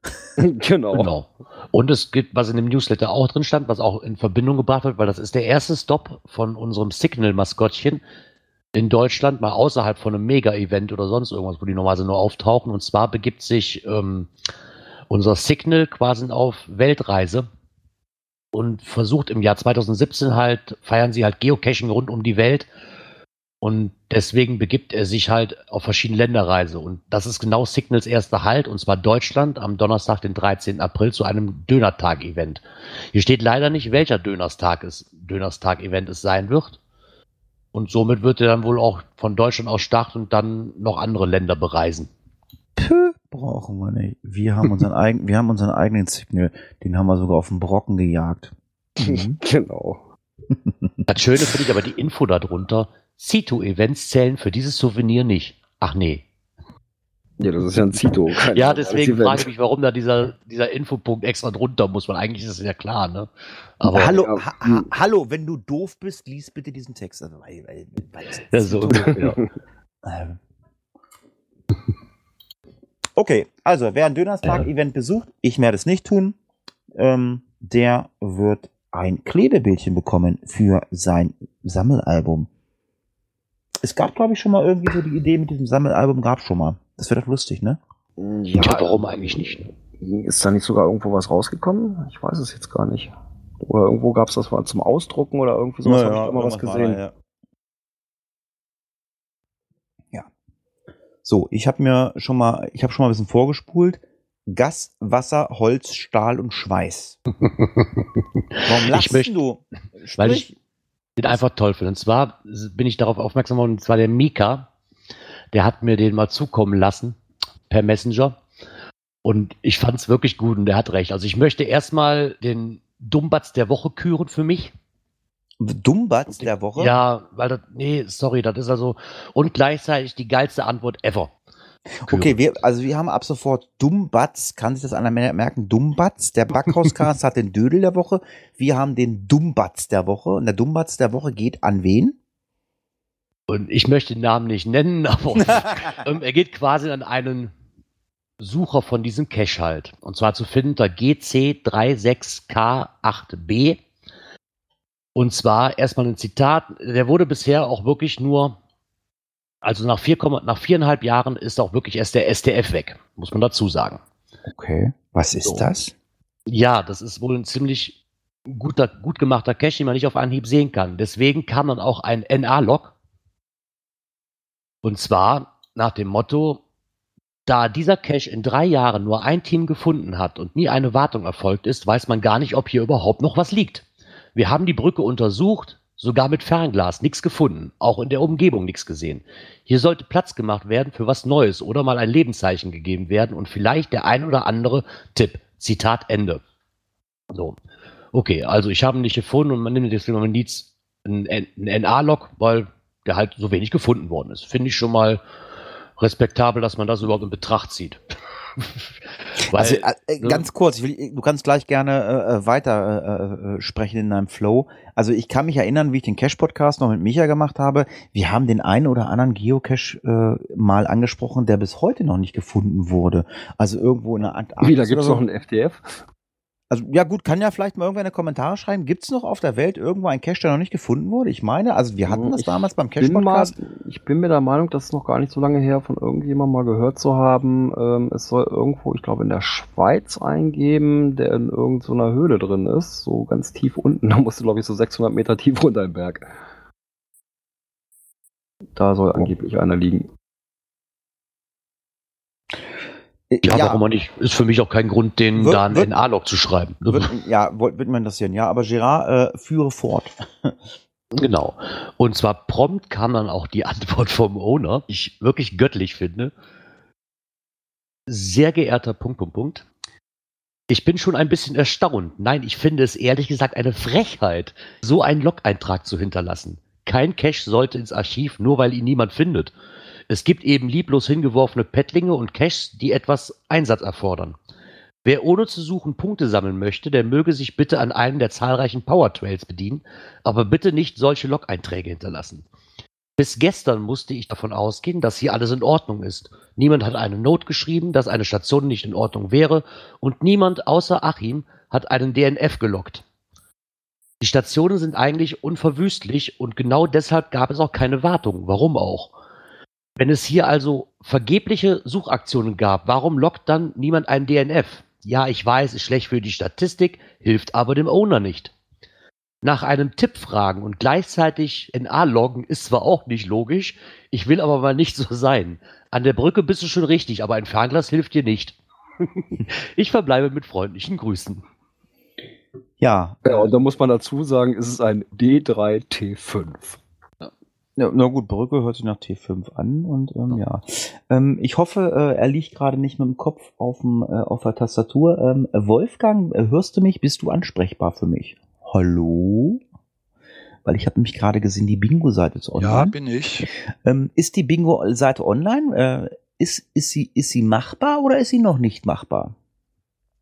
S3: genau.
S4: Genau. Und es gibt, was in dem Newsletter auch drin stand, was auch in Verbindung gebracht wird, weil das ist der erste Stop von unserem Signal-Maskottchen in Deutschland, mal außerhalb von einem Mega-Event oder sonst irgendwas, wo die normalerweise nur auftauchen. Und zwar begibt sich ähm, unser Signal quasi auf Weltreise und versucht im Jahr 2017 halt, feiern sie halt Geocaching rund um die Welt. Und deswegen begibt er sich halt auf verschiedene Länderreise. Und das ist genau Signals erster Halt, und zwar Deutschland am Donnerstag, den 13. April, zu einem Dönertag-Event. Hier steht leider nicht, welcher Dönerstag es, Dönerstag-Event es sein wird. Und somit wird er dann wohl auch von Deutschland aus starten und dann noch andere Länder bereisen.
S2: Pö, brauchen wir nicht. Wir haben unseren eigenen, wir haben unseren eigenen Signal. Den haben wir sogar auf den Brocken gejagt. Mhm.
S3: Genau.
S4: Das Schöne finde ich aber die Info darunter. Cito-Events zählen für dieses Souvenir nicht. Ach nee.
S3: Ja, das ist ja ein Zito. kein
S4: Ja, deswegen frage ich mich, warum da dieser, dieser Infopunkt extra drunter muss, weil eigentlich ist es ja klar, ne? Aber
S2: hallo,
S3: ja,
S2: ha, ha, hallo, wenn du doof bist, lies bitte diesen Text. Also, weil, weil, weil
S4: ja, so ungefähr.
S2: Okay, also wer ein Dönerstag-Event besucht, ich werde es nicht tun, ähm, der wird ein Klebebildchen bekommen für sein Sammelalbum. Es gab, glaube ich, schon mal irgendwie so die Idee mit diesem Sammelalbum, gab schon mal. Das wäre doch lustig, ne?
S4: Ja, warum eigentlich nicht?
S3: Ist da nicht sogar irgendwo was rausgekommen? Ich weiß es jetzt gar nicht. Oder irgendwo gab es das mal zum Ausdrucken oder irgendwie sowas. habe ich da mal was gesehen.
S2: ja. ja. So, ich habe mir schon mal, ich habe schon mal ein bisschen vorgespult. Gas, Wasser, Holz, Stahl und Schweiß. Warum lachst
S4: möchte-
S2: du?
S4: Weil
S2: Sprich.
S4: ich den einfach toll finde. Und zwar bin ich darauf aufmerksam geworden, und zwar der Mika, der hat mir den mal zukommen lassen per Messenger. Und ich fand es wirklich gut und der hat recht. Also ich möchte erstmal den Dummbatz der Woche küren für mich.
S2: Dummbatz der Woche?
S4: Ja, weil das, nee, sorry, das ist also, und gleichzeitig die geilste Antwort ever.
S2: Okay, wir, also wir haben ab sofort Dummbatz, kann sich das einer mer- merken? Dummbatz, der Backhauscast hat den Dödel der Woche. Wir haben den Dummbatz der Woche und der Dummbatz der Woche geht an wen?
S4: Und ich möchte den Namen nicht nennen, aber ähm, er geht quasi an einen Sucher von diesem Cache halt. Und zwar zu finden unter GC36K8B. Und zwar erstmal ein Zitat, der wurde bisher auch wirklich nur, also nach, vier, nach viereinhalb Jahren ist auch wirklich erst der STF weg, muss man dazu sagen.
S2: Okay. Was ist
S4: So.
S2: das?
S4: Ja, das ist wohl ein ziemlich guter, gut gemachter Cache, den man nicht auf Anhieb sehen kann. Deswegen kam dann auch ein NA-Log. Und zwar nach dem Motto, da dieser Cache in drei Jahren nur ein Team gefunden hat und nie eine Wartung erfolgt ist, weiß man gar nicht, ob hier überhaupt noch was liegt. Wir haben die Brücke untersucht, Sogar mit Fernglas nichts gefunden, auch in der Umgebung nichts gesehen. Hier sollte Platz gemacht werden für was Neues oder mal ein Lebenszeichen gegeben werden und vielleicht der ein oder andere Tipp. Zitat Ende. So. Okay, also ich habe ihn nicht gefunden und man nimmt deswegen mal Needs ein, ein NA-Log, weil der halt so wenig gefunden worden ist. Finde ich schon mal respektabel, dass man das überhaupt in Betracht zieht.
S2: Weil, also äh, ne? ganz kurz, ich will, du kannst gleich gerne äh, äh weiter äh, äh, sprechen in deinem Flow. Also ich kann mich erinnern, wie ich den Cache-Podcast noch mit Micha gemacht habe. Wir haben den einen oder anderen Geocache äh, mal angesprochen, der bis heute noch nicht gefunden wurde. Also irgendwo in der Antarktis.
S3: Wie, da gibt es so. noch einen FDF?
S2: Also ja gut, kann ja vielleicht mal irgendwer in die Kommentare schreiben. Gibt es noch auf der Welt irgendwo einen Cache, der noch nicht gefunden wurde? Ich meine, also wir hatten das ich damals beim Cache-Podcast.
S3: Ich bin mir der Meinung, das ist noch gar nicht so lange her, von irgendjemandem mal gehört zu haben. Ähm, es soll irgendwo, ich glaube, in der Schweiz eingeben, der in irgendeiner so Höhle drin ist. So ganz tief unten. Da musst du, glaube ich, so 600 Meter tief runter im Berg. Da soll angeblich einer liegen.
S4: Ja, ja, warum nicht? Ist für mich auch kein Grund, den wird, da einen NA-Log zu schreiben.
S2: Wird, ja, man das interessieren. Ja, aber Gerard, äh, führe fort.
S4: genau. Und zwar prompt kam dann auch die Antwort vom Owner, die ich wirklich göttlich finde. Sehr geehrter Punkt, Punkt, Punkt. Ich bin schon ein bisschen erstaunt. Nein, ich finde es ehrlich gesagt eine Frechheit, so einen Log-Eintrag zu hinterlassen. Kein Cache sollte ins Archiv, nur weil ihn niemand findet. Es gibt eben lieblos hingeworfene Pettlinge und Caches, die etwas Einsatz erfordern. Wer ohne zu suchen Punkte sammeln möchte, der möge sich bitte an einem der zahlreichen Power Trails bedienen, aber bitte nicht solche Log-Einträge hinterlassen. Bis gestern musste ich davon ausgehen, dass hier alles in Ordnung ist. Niemand hat eine Note geschrieben, dass eine Station nicht in Ordnung wäre und niemand außer Achim hat einen DNF gelockt. Die Stationen sind eigentlich unverwüstlich und genau deshalb gab es auch keine Wartung. Warum auch? Wenn es hier also vergebliche Suchaktionen gab, warum lockt dann niemand einen DNF? Ja, ich weiß, ist schlecht für die Statistik, hilft aber dem Owner nicht. Nach einem Tipp fragen und gleichzeitig NA loggen ist zwar auch nicht logisch, ich will aber mal nicht so sein. An der Brücke bist du schon richtig, aber ein Fernglas hilft dir nicht. ich verbleibe mit freundlichen Grüßen.
S3: Ja. Ja, und da muss man dazu sagen, es ist ein D3T5.
S2: Ja, na gut, Brücke hört sich nach T5 an und ähm, ja. Ähm, ich hoffe, äh, er liegt gerade nicht mit dem Kopf aufm, äh, auf der Tastatur. Ähm, Wolfgang, äh, hörst du mich? Bist du ansprechbar für mich? Hallo? Weil ich habe nämlich gerade gesehen, die Bingo-Seite ist online.
S8: Ja, bin ich.
S2: Ähm, ist die Bingo-Seite online? Äh, ist, ist, sie, ist sie machbar oder ist sie noch nicht machbar?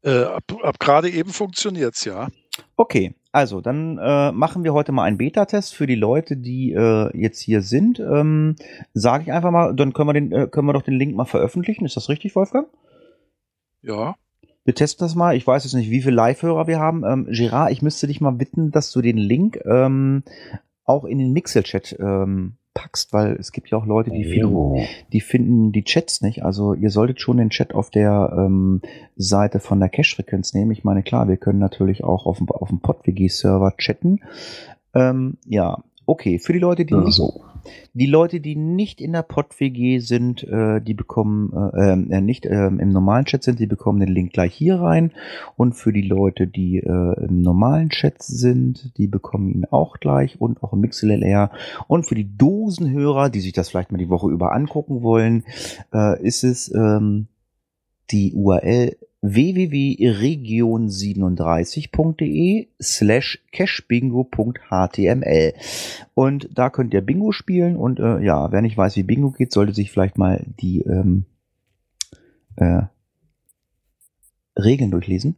S8: Äh, ab, ab gerade eben funktioniert's ja.
S2: Okay, also, dann äh, machen wir heute mal einen Beta-Test für die Leute, die äh, jetzt hier sind. Ähm, Sage ich einfach mal, dann können wir, den, äh, können wir doch den Link mal veröffentlichen. Ist das richtig, Wolfgang?
S8: Ja.
S2: Wir testen das mal. Ich weiß jetzt nicht, wie viele Live-Hörer wir haben. Ähm, Gerard, ich müsste dich mal bitten, dass du den Link ähm, auch in den Mixel-Chat ähm, packst, weil es gibt ja auch Leute, die, finden, die finden die Chats nicht. Also ihr solltet schon den Chat auf der ähm, Seite von der Cache-Frequenz nehmen. Ich meine, klar, wir können natürlich auch auf dem, auf dem PodWG-Server chatten. Ähm, ja, okay. Für die Leute, die nicht, so. Die Leute, die nicht in der Pod-WG sind, äh, die bekommen, äh, äh, nicht äh, im normalen Chat sind, die bekommen den Link gleich hier rein. Und für die Leute, die äh, im normalen Chat sind, die bekommen ihn auch gleich und auch im MixLR. Und für die Dosenhörer, die sich das vielleicht mal die Woche über angucken wollen, äh, ist es ähm, die URL www.region37.de slash cashbingo.html und da könnt ihr Bingo spielen und äh, ja, wer nicht weiß, wie Bingo geht, sollte sich vielleicht mal die ähm, äh, Regeln durchlesen.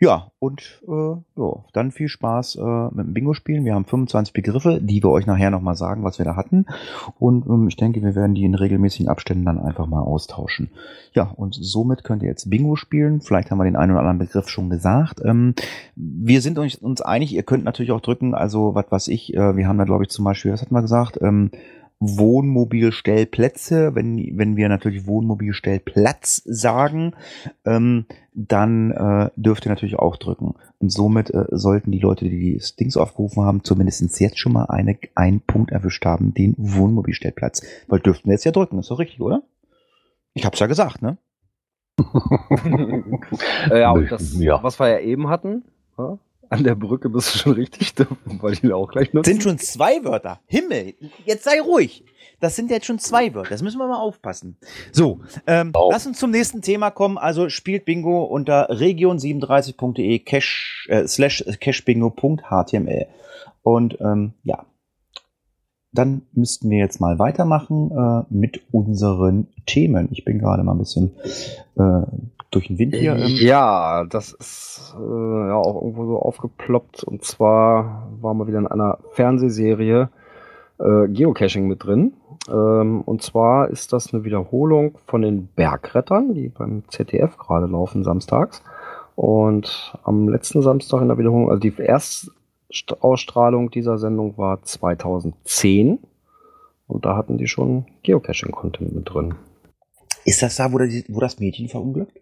S2: Ja, und äh, ja, dann viel Spaß äh, mit dem Bingo-Spielen. Wir haben 25 Begriffe, die wir euch nachher nochmal sagen, was wir da hatten. Und ähm, ich denke, wir werden die in regelmäßigen Abständen dann einfach mal austauschen. Ja, und somit könnt ihr jetzt Bingo spielen. Vielleicht haben wir den einen oder anderen Begriff schon gesagt. Ähm, wir sind uns, uns einig, ihr könnt natürlich auch drücken, also was weiß ich, äh, wir haben da glaube ich zum Beispiel, was hat man gesagt, ähm, Wohnmobilstellplätze. Wenn, wenn wir natürlich Wohnmobilstellplatz sagen, ähm, dann äh, dürft ihr natürlich auch drücken. Und somit äh, sollten die Leute, die das Dings aufgerufen haben, zumindest jetzt schon mal eine, einen Punkt erwischt haben, den Wohnmobilstellplatz. Weil dürften wir jetzt ja drücken, ist doch richtig, oder? Ich hab's ja gesagt, ne?
S3: ja, und das, ja. was wir ja eben hatten, an der Brücke bist du schon richtig dumm, weil ich ihn auch gleich nutzen.
S2: Sind schon zwei Wörter. Himmel, jetzt sei ruhig. Das sind jetzt schon zwei Wörter. Das müssen wir mal aufpassen. So, ähm,
S4: Au.
S2: lass uns zum nächsten Thema kommen. Also spielt Bingo unter region37.de cash, äh, slash cashbingo.html. Und ähm, ja, dann müssten wir jetzt mal weitermachen äh, mit unseren Themen. Ich bin gerade mal ein bisschen äh, durch den Wind hier. Ähm,
S3: Ja, das ist äh, ja auch irgendwo so aufgeploppt. Und zwar waren wir wieder in einer Fernsehserie äh, Geocaching mit drin. Ähm, und zwar ist das eine Wiederholung von den Bergrettern, die beim ZDF gerade laufen samstags. Und am letzten Samstag in der Wiederholung, also die Erstausstrahlung dieser Sendung war 2010. Und da hatten die schon Geocaching-Content mit drin.
S2: ist das da, wo, das Mädchen verunglückt?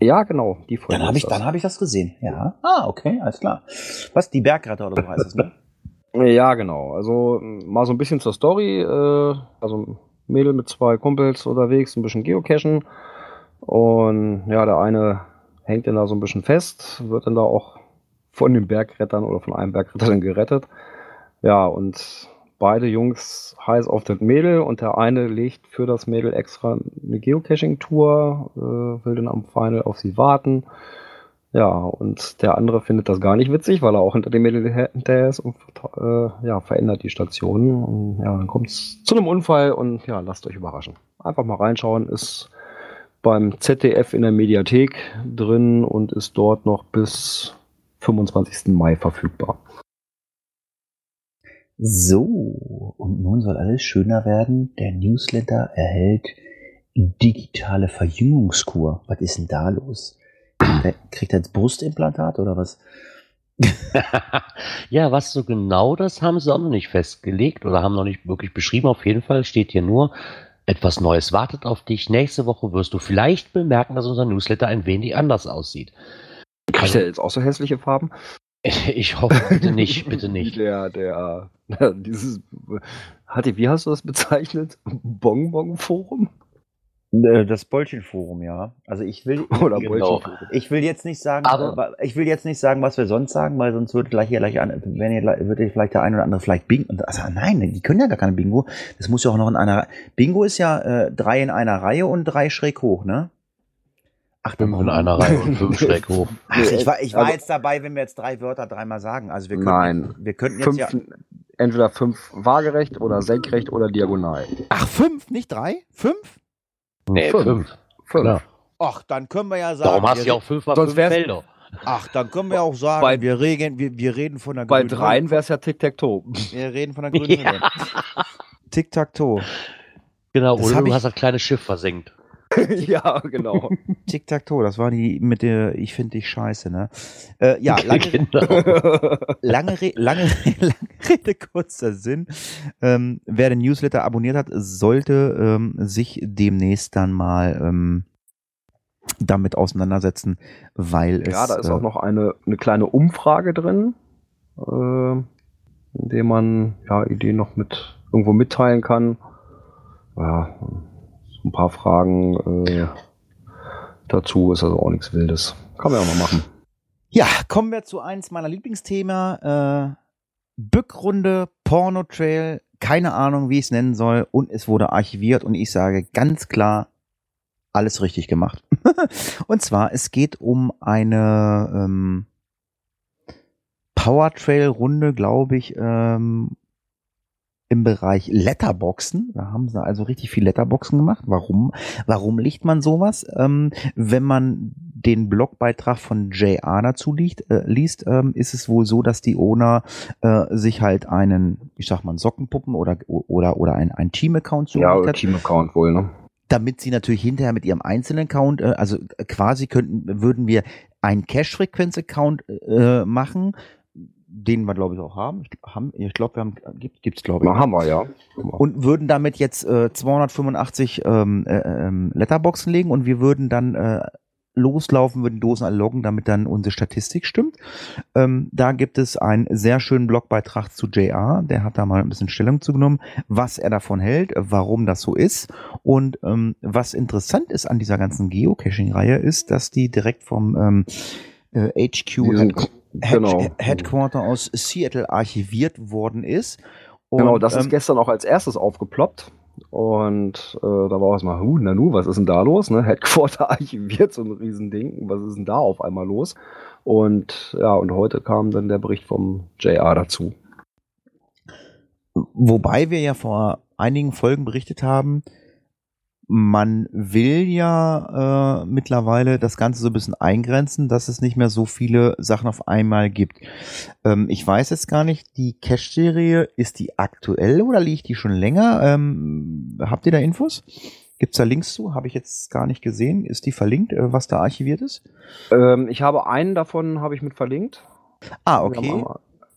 S3: Ja, genau, die Folge.
S2: Dann habe ich,
S3: das.
S2: dann hab ich das gesehen. Ja. Ah, okay, alles klar. Was? Die Bergretter oder so heißt es, ne?
S3: Ja, genau. Also m, mal so ein bisschen zur Story. Äh, also ein Mädel mit zwei Kumpels unterwegs, ein bisschen geocachen. Und ja, der eine hängt dann da so ein bisschen fest, wird dann da auch von den Bergrettern oder von einem Bergretter dann gerettet. Ja, und beide Jungs heiß auf das Mädel und der eine legt für das Mädel extra eine Geocaching-Tour, äh, will dann am Final auf sie warten. Ja, und der andere findet das gar nicht witzig, weil er auch hinter dem Mädel her- hinterher ist und äh, ja, verändert die Station. Und ja, dann kommt es zu einem Unfall und ja, lasst euch überraschen. Einfach mal reinschauen, ist beim ZDF in der Mediathek drin und ist dort noch bis 25. Mai verfügbar.
S2: So, und nun soll alles schöner werden. Der Newsletter erhält digitale Verjüngungskur. Was ist denn da los? Kriegt er- Kriegt er jetzt Brustimplantat oder was?
S4: ja, was so genau das haben sie auch noch nicht festgelegt oder haben noch nicht wirklich beschrieben. Auf jeden Fall steht hier nur, etwas Neues wartet auf dich. Nächste Woche wirst du vielleicht bemerken, dass unser Newsletter ein wenig anders aussieht.
S3: Kriegt er jetzt auch so hässliche Farben?
S4: Ich hoffe, bitte nicht, bitte nicht.
S3: Der, der, dieses, hatte, wie hast du das bezeichnet? Bonbon-Forum?
S2: Äh, Das Bollchenforum, ja. Also ich will,
S3: Oder
S4: Genau.
S2: Ich will jetzt nicht sagen,
S4: Aber-
S2: äh, ich will jetzt nicht sagen, was wir sonst sagen, weil sonst wird gleich hier gleich an, wenn hier gleich- wird hier vielleicht der ein oder andere vielleicht Bingo. Also nein, die können ja gar keine Bingo. Das muss ja auch noch in einer. Bingo ist ja äh, drei in einer Reihe und drei schräg hoch, ne? Ach,
S4: Fünf in einer Reihe und fünf schräg hoch.
S2: Ach, ich war, ich war
S3: Also-
S2: jetzt dabei, wenn wir jetzt drei Wörter dreimal sagen. Also wir könnten,
S3: Nein.
S2: wir könnten jetzt
S3: Fünf,
S2: ja.
S3: entweder fünf waagerecht oder senkrecht oder diagonal.
S2: Ach, fünf, nicht drei? Fünf?
S4: Nee,
S3: Fünf.
S4: fünf.
S3: Fünf.
S4: Ja.
S2: Ach, dann können wir ja sagen.
S4: Darum hast
S2: wir
S4: du ja auch fünf mal
S3: Sonst
S4: fünf Felder.
S2: Ach, dann können wir auch sagen,
S3: Bei-
S2: wir, reden, wir, wir reden von der
S3: Bei
S2: grünen
S3: dreien wäre es ja Tic-Tac-Toe.
S2: Wir reden von der grünen Hülle. Tic-Tac-Toe.
S4: Genau,
S2: Das
S4: oder du
S2: ich-
S4: hast das kleine Schiff versenkt.
S3: ja, genau.
S2: Tic-Tac-Toe, das war die mit der Ich finde dich scheiße, ne? Äh, ja, lange,
S4: genau.
S2: lange, Re lange, lange Rede, kurzer Sinn. Ähm, wer den Newsletter abonniert hat, sollte ähm, sich demnächst dann mal ähm, damit auseinandersetzen, weil es.
S3: ja, da ist
S2: äh,
S3: auch noch eine, eine kleine Umfrage drin, äh, in der man ja Ideen noch mit irgendwo mitteilen kann. Ja, ein paar Fragen äh, dazu ist also auch nichts Wildes. Kann man ja auch mal machen.
S2: Ja, kommen wir zu eins meiner Lieblingsthema. Äh, Bückrunde, Porno-Trail, keine Ahnung, wie ich es nennen soll. Und es wurde archiviert und ich sage ganz klar, alles richtig gemacht. und zwar, es geht um eine ähm, Power-Trail-Runde, glaube ich, ähm, im Bereich Letterboxen. Da haben sie also richtig viel Letterboxen gemacht. Warum? Warum liegt man sowas? Ähm, wenn man den Blogbeitrag von JR dazu liest, äh, liest ähm, ist es wohl so, dass die Owner äh, sich halt einen, ich sag mal, Sockenpuppen oder oder oder ein, ein Team-Account
S3: Ja, oder
S2: hat,
S3: Team-Account wohl, ne?
S2: damit sie natürlich hinterher mit ihrem einzelnen Account, äh, also quasi könnten, würden wir einen Cache-Frequenz-Account äh, machen, den wir glaube ich auch haben. Ich, haben, ich glaube, wir haben, gibt, gibt's glaube ich.
S3: Na, haben wir, ja.
S2: Und würden damit jetzt äh, 285 ähm, äh, ähm, Letterboxen legen und wir würden dann äh, loslaufen, würden Dosen alle loggen, damit dann unsere Statistik stimmt. Ähm, da gibt es einen sehr schönen Blogbeitrag zu JR, der hat da mal ein bisschen Stellung zugenommen, was er davon hält, warum das so ist. Und ähm, was interessant ist an dieser ganzen Geocaching-Reihe, ist, dass die direkt vom ähm, äh, HQ Head
S3: Genau.
S2: Headquarter aus Seattle archiviert worden ist. Und,
S3: genau, das ist
S2: ähm,
S3: gestern auch als erstes aufgeploppt. Und äh, da war auch erstmal, huh, Nanu, was ist denn da los? Ne? Headquarter archiviert, so ein Riesending. Was ist denn da auf einmal los? Und ja, und heute kam dann der Bericht vom JR dazu.
S2: Wobei wir ja vor einigen Folgen berichtet haben, man will ja äh, mittlerweile das Ganze so ein bisschen eingrenzen, dass es nicht mehr so viele Sachen auf einmal gibt. Ähm, ich weiß jetzt gar nicht, die Cache-Serie, ist die aktuell oder liegt die schon länger? Ähm, habt ihr da Infos? Gibt's da Links zu? Habe ich jetzt gar nicht gesehen. Ist die verlinkt, äh, was da archiviert ist?
S3: Ähm, ich habe einen davon, habe ich mit verlinkt.
S2: Ah, okay.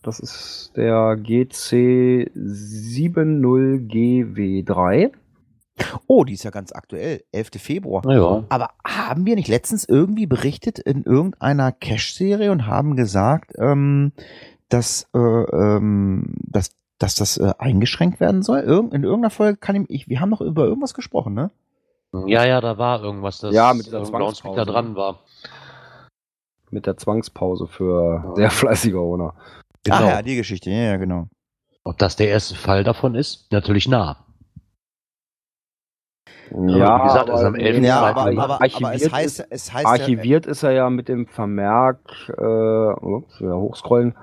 S3: Das ist der GC70GW3.
S2: Oh, die ist ja ganz aktuell. 11. Februar.
S4: Naja.
S2: Aber haben wir nicht letztens irgendwie berichtet in irgendeiner Cache-Serie und haben gesagt, ähm, dass, äh, ähm, dass, dass das äh, eingeschränkt werden soll? Irgend, in irgendeiner Folge kann ich, ich, wir haben noch über irgendwas gesprochen, ne?
S4: Ja, ja, da war irgendwas, das
S3: Ja, mit dieser Zwangspause.
S4: dran war.
S3: Mit der Zwangspause für sehr fleißige Owner.
S2: Ah
S4: Genau.
S2: ja, die Geschichte, ja, ja, genau.
S4: Ob das der erste Fall davon ist? Natürlich nah.
S3: Ja,
S4: wie gesagt, also am
S3: aber-
S4: 11.
S2: Ja, aber, aber, aber
S3: archiviert
S2: es heißt,
S3: ist,
S2: es heißt
S3: archiviert ist er ja mit dem Vermerk, äh, ups, wieder hochscrollen,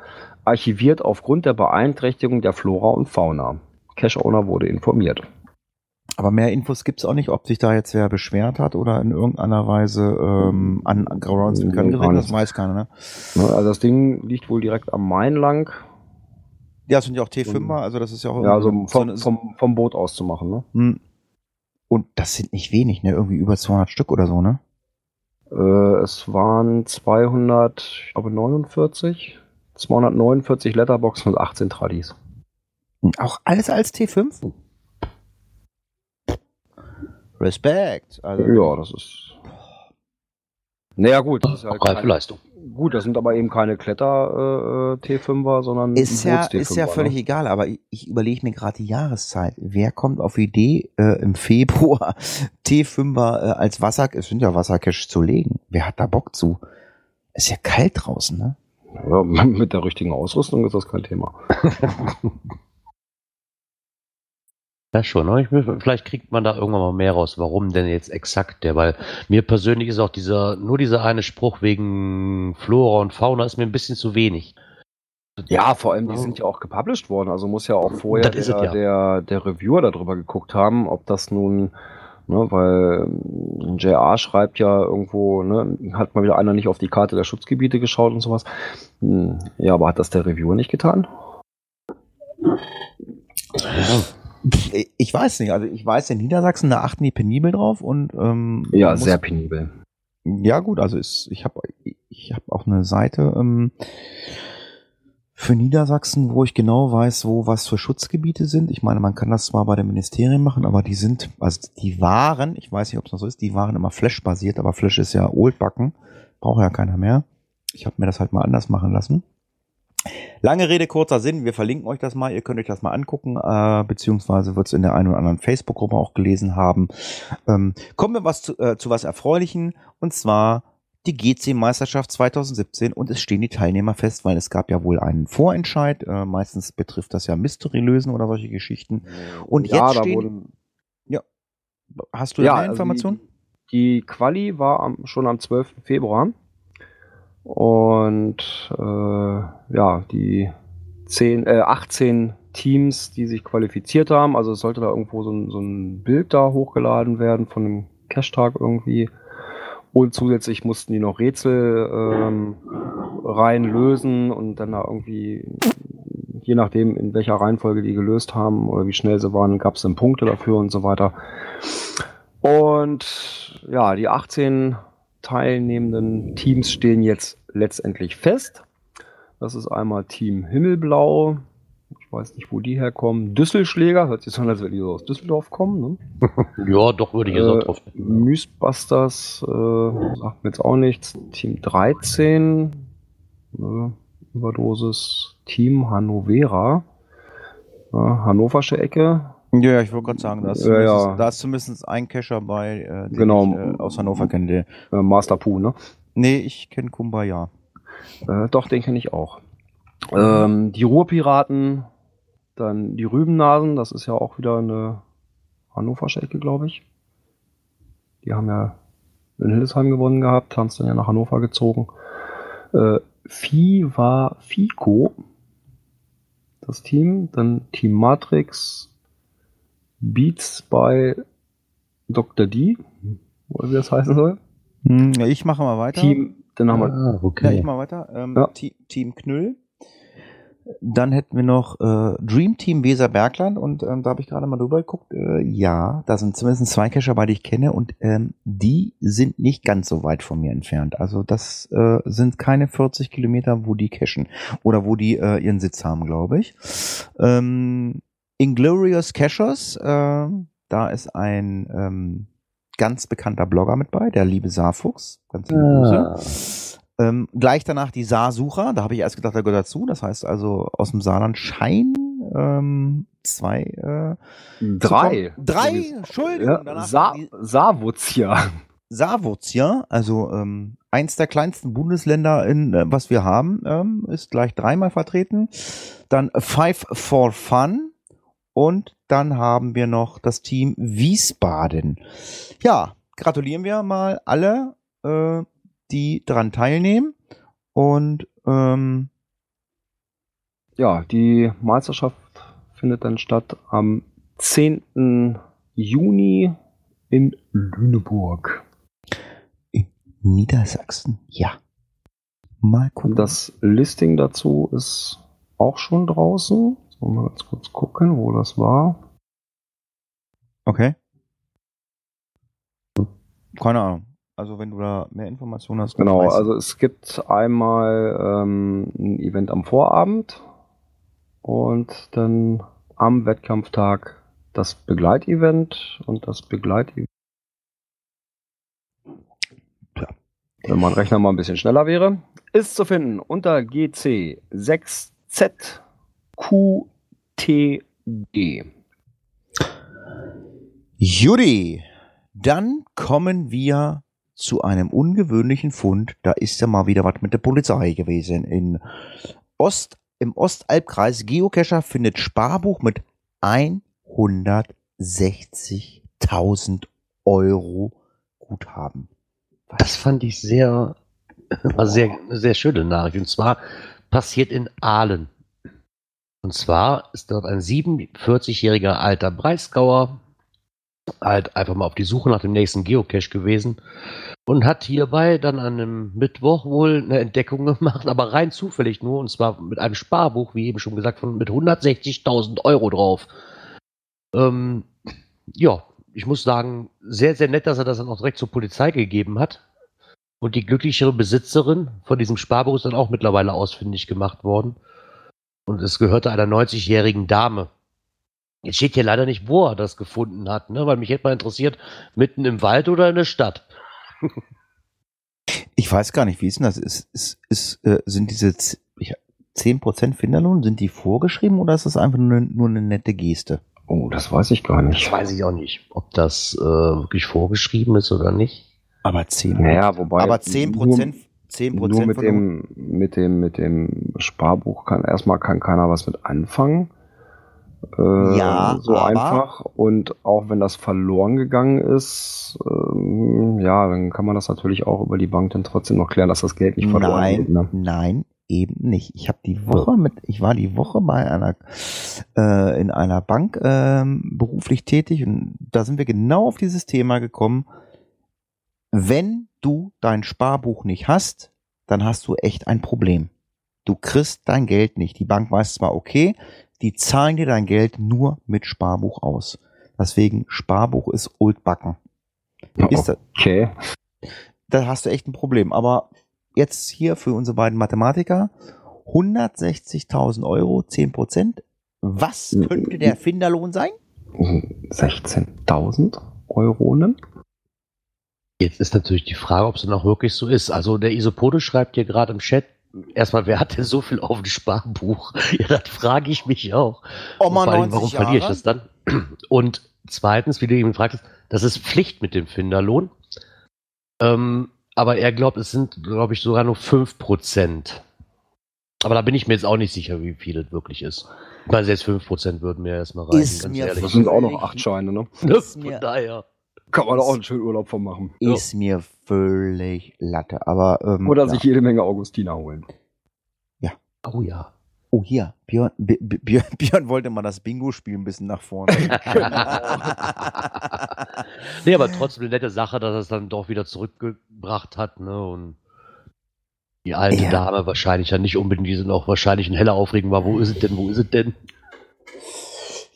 S3: archiviert aufgrund der Beeinträchtigung der Flora und Fauna. Cache-Owner wurde informiert.
S2: ja, aber mehr Infos gibt's auch nicht, ob sich da jetzt wer beschwert hat oder in irgendeiner Weise ähm, an Groundspeaker
S3: Nee,
S2: gerichtet,
S3: gar
S2: das weiß keiner, ne?
S3: Ne, Also das Ding liegt wohl direkt am Main lang.
S2: Ja, es sind ja auch T5er, also das ist ja auch
S3: Ja, also
S2: so
S3: vom,
S2: eine-
S3: vom, vom Boot aus zu machen. Ne?
S2: Hm. Und das sind nicht wenig, ne? Irgendwie über 200 Stück oder so, ne?
S3: Äh, es waren 200, ich glaube 49, 249 Letterboxen und 18 Tradis.
S2: Und Auch alles als T5? Respekt. Also,
S3: Ja, das ist. Naja, gut. Das ist halt
S4: Auch reife Leistung.
S3: Gut, das sind aber eben keine Kletter äh, T5er, sondern
S2: Ist ja,
S3: Boots-T5er,
S2: ist ja völlig
S3: ne?
S2: egal, aber ich, ich überlege mir gerade die Jahreszeit. Wer kommt auf die Idee, äh, im Februar T5er äh, als Wasser, es sind ja Wassercache zu legen? Wer hat da Bock zu? Ist ja kalt draußen, ne?
S3: Ja, mit der richtigen Ausrüstung ist das kein Thema.
S4: Ja, schon. Will- vielleicht kriegt man da irgendwann mal mehr raus. Warum denn jetzt exakt der? Weil mir persönlich ist auch dieser, nur dieser eine Spruch wegen Flora und Fauna ist mir ein bisschen zu wenig.
S3: Ja, vor allem, die sind ja auch gepublished worden. Also muss ja auch vorher
S4: Das es,
S3: der,
S4: ja.
S3: der, der Reviewer darüber geguckt haben, ob das nun, ne, weil ähm, JR schreibt ja irgendwo, ne, hat mal wieder einer nicht auf die Karte der Schutzgebiete geschaut und sowas. Hm, ja, aber hat das der Reviewer nicht getan?
S2: Pff, Ich weiß nicht, also ich weiß, in Niedersachsen, da achten die penibel drauf und ähm,
S3: Ja, sehr penibel.
S2: Ja, gut, also ist, ich habe ich hab auch eine Seite ähm, für Niedersachsen, wo ich genau weiß, wo was für Schutzgebiete sind. Ich meine, man kann das zwar bei den Ministerien machen, aber die sind, also die waren, ich weiß nicht, ob es noch so ist, die waren immer Flash-basiert, aber Flash ist ja oldbacken, braucht ja keiner mehr. Ich habe mir das halt mal anders machen lassen. Lange Rede, kurzer Sinn, wir verlinken euch das mal, ihr könnt euch das mal angucken, äh, beziehungsweise wird es in der einen oder anderen Facebook-Gruppe auch gelesen haben. Ähm, kommen wir was zu, äh, zu was Erfreulichen, und zwar die GC-Meisterschaft 2017 und es stehen die Teilnehmer fest, weil es gab ja wohl einen Vorentscheid, äh, meistens betrifft das ja Mystery-Lösen oder solche Geschichten. Und
S3: ja,
S2: jetzt
S3: da
S2: stehen-
S3: wurden,
S2: Hast du da
S3: ja,
S2: mehr
S3: also
S2: Informationen?
S3: Die, die Quali war am, schon am 12. Februar. Und äh, ja, die 10, äh, 18 Teams, die sich qualifiziert haben, also es sollte da irgendwo so ein, so ein Bild da hochgeladen werden von dem Cash-Tag irgendwie. Und zusätzlich mussten die noch Rätsel ähm, reinlösen und dann da irgendwie, je nachdem, in welcher Reihenfolge die gelöst haben oder wie schnell sie waren, gab es dann Punkte dafür und so weiter. Und ja, die 18 teilnehmenden Teams stehen jetzt letztendlich fest. Das ist einmal Team Himmelblau. Ich weiß nicht, wo die herkommen. Düsselschläger, hört sich so an, als wenn die so aus Düsseldorf kommen. Ne?
S4: Ja, doch würde ich jetzt auch
S3: Äh,
S4: drauf.
S3: Mythbusters äh, sagt mir jetzt auch nichts. Team 13, ne, Überdosis. Team Hannovera, äh, hannoversche Ecke.
S2: Ja, ich wollte gerade sagen, da ist,
S3: Ja,
S2: zumindest,
S3: ja.
S2: da ist zumindest ein Cacher bei, äh, den
S3: Genau.
S2: ich äh, aus Hannover kenne. Der,
S3: Äh, Master Pooh, ne?
S2: nee, ich kenne Kumbaya.
S3: Äh, doch, den kenne ich auch. Ähm, die Ruhrpiraten, dann die Rübennasen, das ist ja auch wieder eine Hannoversche Ecke, glaube ich. Die haben ja in Hildesheim gewonnen gehabt, haben es dann ja nach Hannover gezogen. Äh, war Fico, das Team. Dann Team Matrix, Beats bei Dr. D, oder wie das heißen soll.
S2: Hm, Ich mache mal weiter.
S3: Team, dann haben wir
S4: Ah,
S2: Ja,
S4: okay.
S2: ich mal weiter. Ähm,
S3: Ja.
S2: Te- Team Knüll. Dann hätten wir noch äh, Dream Team Weser Bergland und ähm, da habe ich gerade mal drüber geguckt. Äh, ja, da sind zumindest zwei Cacher bei, die ich kenne und ähm, die sind nicht ganz so weit von mir entfernt. Also das äh, sind keine 40 Kilometer, wo die cachen oder wo die äh, ihren Sitz haben, glaube ich. Ähm, Inglorious Cachers, äh, da ist ein ähm, ganz bekannter Blogger mit bei, der liebe Saarfuchs. Ganz liebe Grüße. Ähm, gleich danach die Saarsucher, da habe ich erst gedacht, der gehört dazu. Das heißt also, aus dem Saarland scheinen ähm, zwei äh,
S3: drei.
S2: zu kommen. Drei, Entschuldigung.
S3: Ja, Sa Saarwurzia.
S2: Saarwurzia, also ähm, eins der kleinsten Bundesländer, in, äh, was wir haben, ähm, ist gleich dreimal vertreten. Dann Five for Fun und dann haben wir noch das Team Wiesbaden. Ja, gratulieren wir mal alle, äh, die daran teilnehmen. Und ähm,
S3: Ja, die Meisterschaft findet dann statt am 10. Juni in Lüneburg.
S2: Niedersachsen, ja. Mal gucken.
S3: Das Listing dazu ist auch schon draußen. Wollen wir ganz kurz gucken, wo das war.
S2: Okay. Keine Ahnung. Also wenn du da mehr Informationen hast.
S3: Genau, also es gibt einmal ähm, ein Event am Vorabend und dann am Wettkampftag das Begleitevent und das Begleitevent.
S2: Tja,
S3: Wenn mein Rechner mal ein bisschen schneller wäre, ist zu finden unter GC6ZQ TD.
S2: Judy, dann kommen wir zu einem ungewöhnlichen Fund. Da ist ja mal wieder was mit der Polizei gewesen. In Ost, Im Ostalbkreis Geocacher findet Sparbuch mit 160.000 Euro Guthaben. Was?
S4: Das fand ich sehr, war sehr, sehr schöne Nachricht. Und zwar passiert in Aalen. Und zwar ist dort ein 47-jähriger alter Breisgauer halt einfach mal auf die Suche nach dem nächsten Geocache gewesen und hat hierbei dann an einem Mittwoch wohl eine Entdeckung gemacht, aber rein zufällig nur, und zwar mit einem Sparbuch, wie eben schon gesagt, von mit 160.000 Euro drauf. Ähm, ja, ich muss sagen, sehr, sehr nett, dass er das dann auch direkt zur Polizei gegeben hat. Und die glücklichere Besitzerin von diesem Sparbuch ist dann auch mittlerweile ausfindig gemacht worden. Und es gehörte einer 90-jährigen Dame. Jetzt steht hier leider nicht, wo er das gefunden hat, ne? weil mich hätte mal interessiert, mitten im Wald oder in der Stadt.
S2: Ich weiß gar nicht, wie ist denn das? Ist, ist, ist, äh, sind diese z- ich- 10% Finderlohn, sind die vorgeschrieben oder ist das einfach nur, eine- nur eine nette Geste?
S3: Oh, das weiß ich gar
S4: Das
S3: nicht.
S4: weiß ich auch nicht, ob das äh, wirklich vorgeschrieben ist oder nicht.
S2: Aber 10
S3: Naja, wobei.
S2: Aber 10%, 10
S3: Nur, nur mit dem, mit dem, mit dem Sparbuch kann erstmal kann keiner was mit anfangen. Äh,
S2: Ja,
S3: so einfach. Und auch wenn das verloren gegangen ist, ähm, ja, dann kann man das natürlich auch über die Bank dann trotzdem noch klären, dass das Geld nicht verloren
S2: Nein,
S3: geht. Ne?
S2: nein, eben nicht. Ich habe die Woche mit, ich war die Woche bei einer äh, in einer Bank ähm, beruflich tätig und da sind wir genau auf dieses Thema gekommen. Wenn du dein Sparbuch nicht hast, dann hast du echt ein Problem. Du kriegst dein Geld nicht. Die Bank weiß zwar okay, die zahlen dir dein Geld nur mit Sparbuch aus. Deswegen Sparbuch ist old backen. Ist das,
S3: Okay.
S2: da hast du echt ein Problem. Aber jetzt hier für unsere beiden Mathematiker 160.000 Euro, 10 Prozent. Was könnte der Finderlohn sein?
S3: 16.000 Euronen?
S4: Jetzt ist natürlich die Frage, ob es dann auch wirklich so ist. Also der Isopode schreibt hier gerade im Chat, erstmal, wer hat denn so viel auf dem Sparbuch? Ja, das frage ich mich auch.
S2: Oma
S4: allem,
S2: 90
S4: warum verliere ich das dann? Und zweitens, wie du eben fragtest, das ist Pflicht mit dem Finderlohn. Ähm, Aber er glaubt, es sind, glaube ich, sogar nur 5%. Aber da bin ich mir jetzt auch nicht sicher, wie viel es wirklich ist. Ich meine, selbst 5% würden mir erstmal reichen,
S2: Ist
S4: ganz
S2: mir
S4: ehrlich.
S3: Das sind auch noch acht Scheine, ne?
S2: Ist
S4: Von daher.
S3: Kann man da auch einen schönen Urlaub von machen.
S2: ist mir völlig Latte. Aber, ähm,
S3: Oder
S2: ja.
S3: sich jede Menge Augustiner holen.
S4: Oh ja.
S2: Oh, hier. Björn, B B Björn, Björn wollte mal das Bingo-Spiel ein bisschen nach vorne.
S4: nee, aber trotzdem eine nette Sache, dass er es dann doch wieder zurückgebracht hat, ne? Und die alte
S2: Ja.
S4: Dame wahrscheinlich ja nicht unbedingt, die sind auch wahrscheinlich in heller Aufregung war, wo ist es denn, wo ist es denn?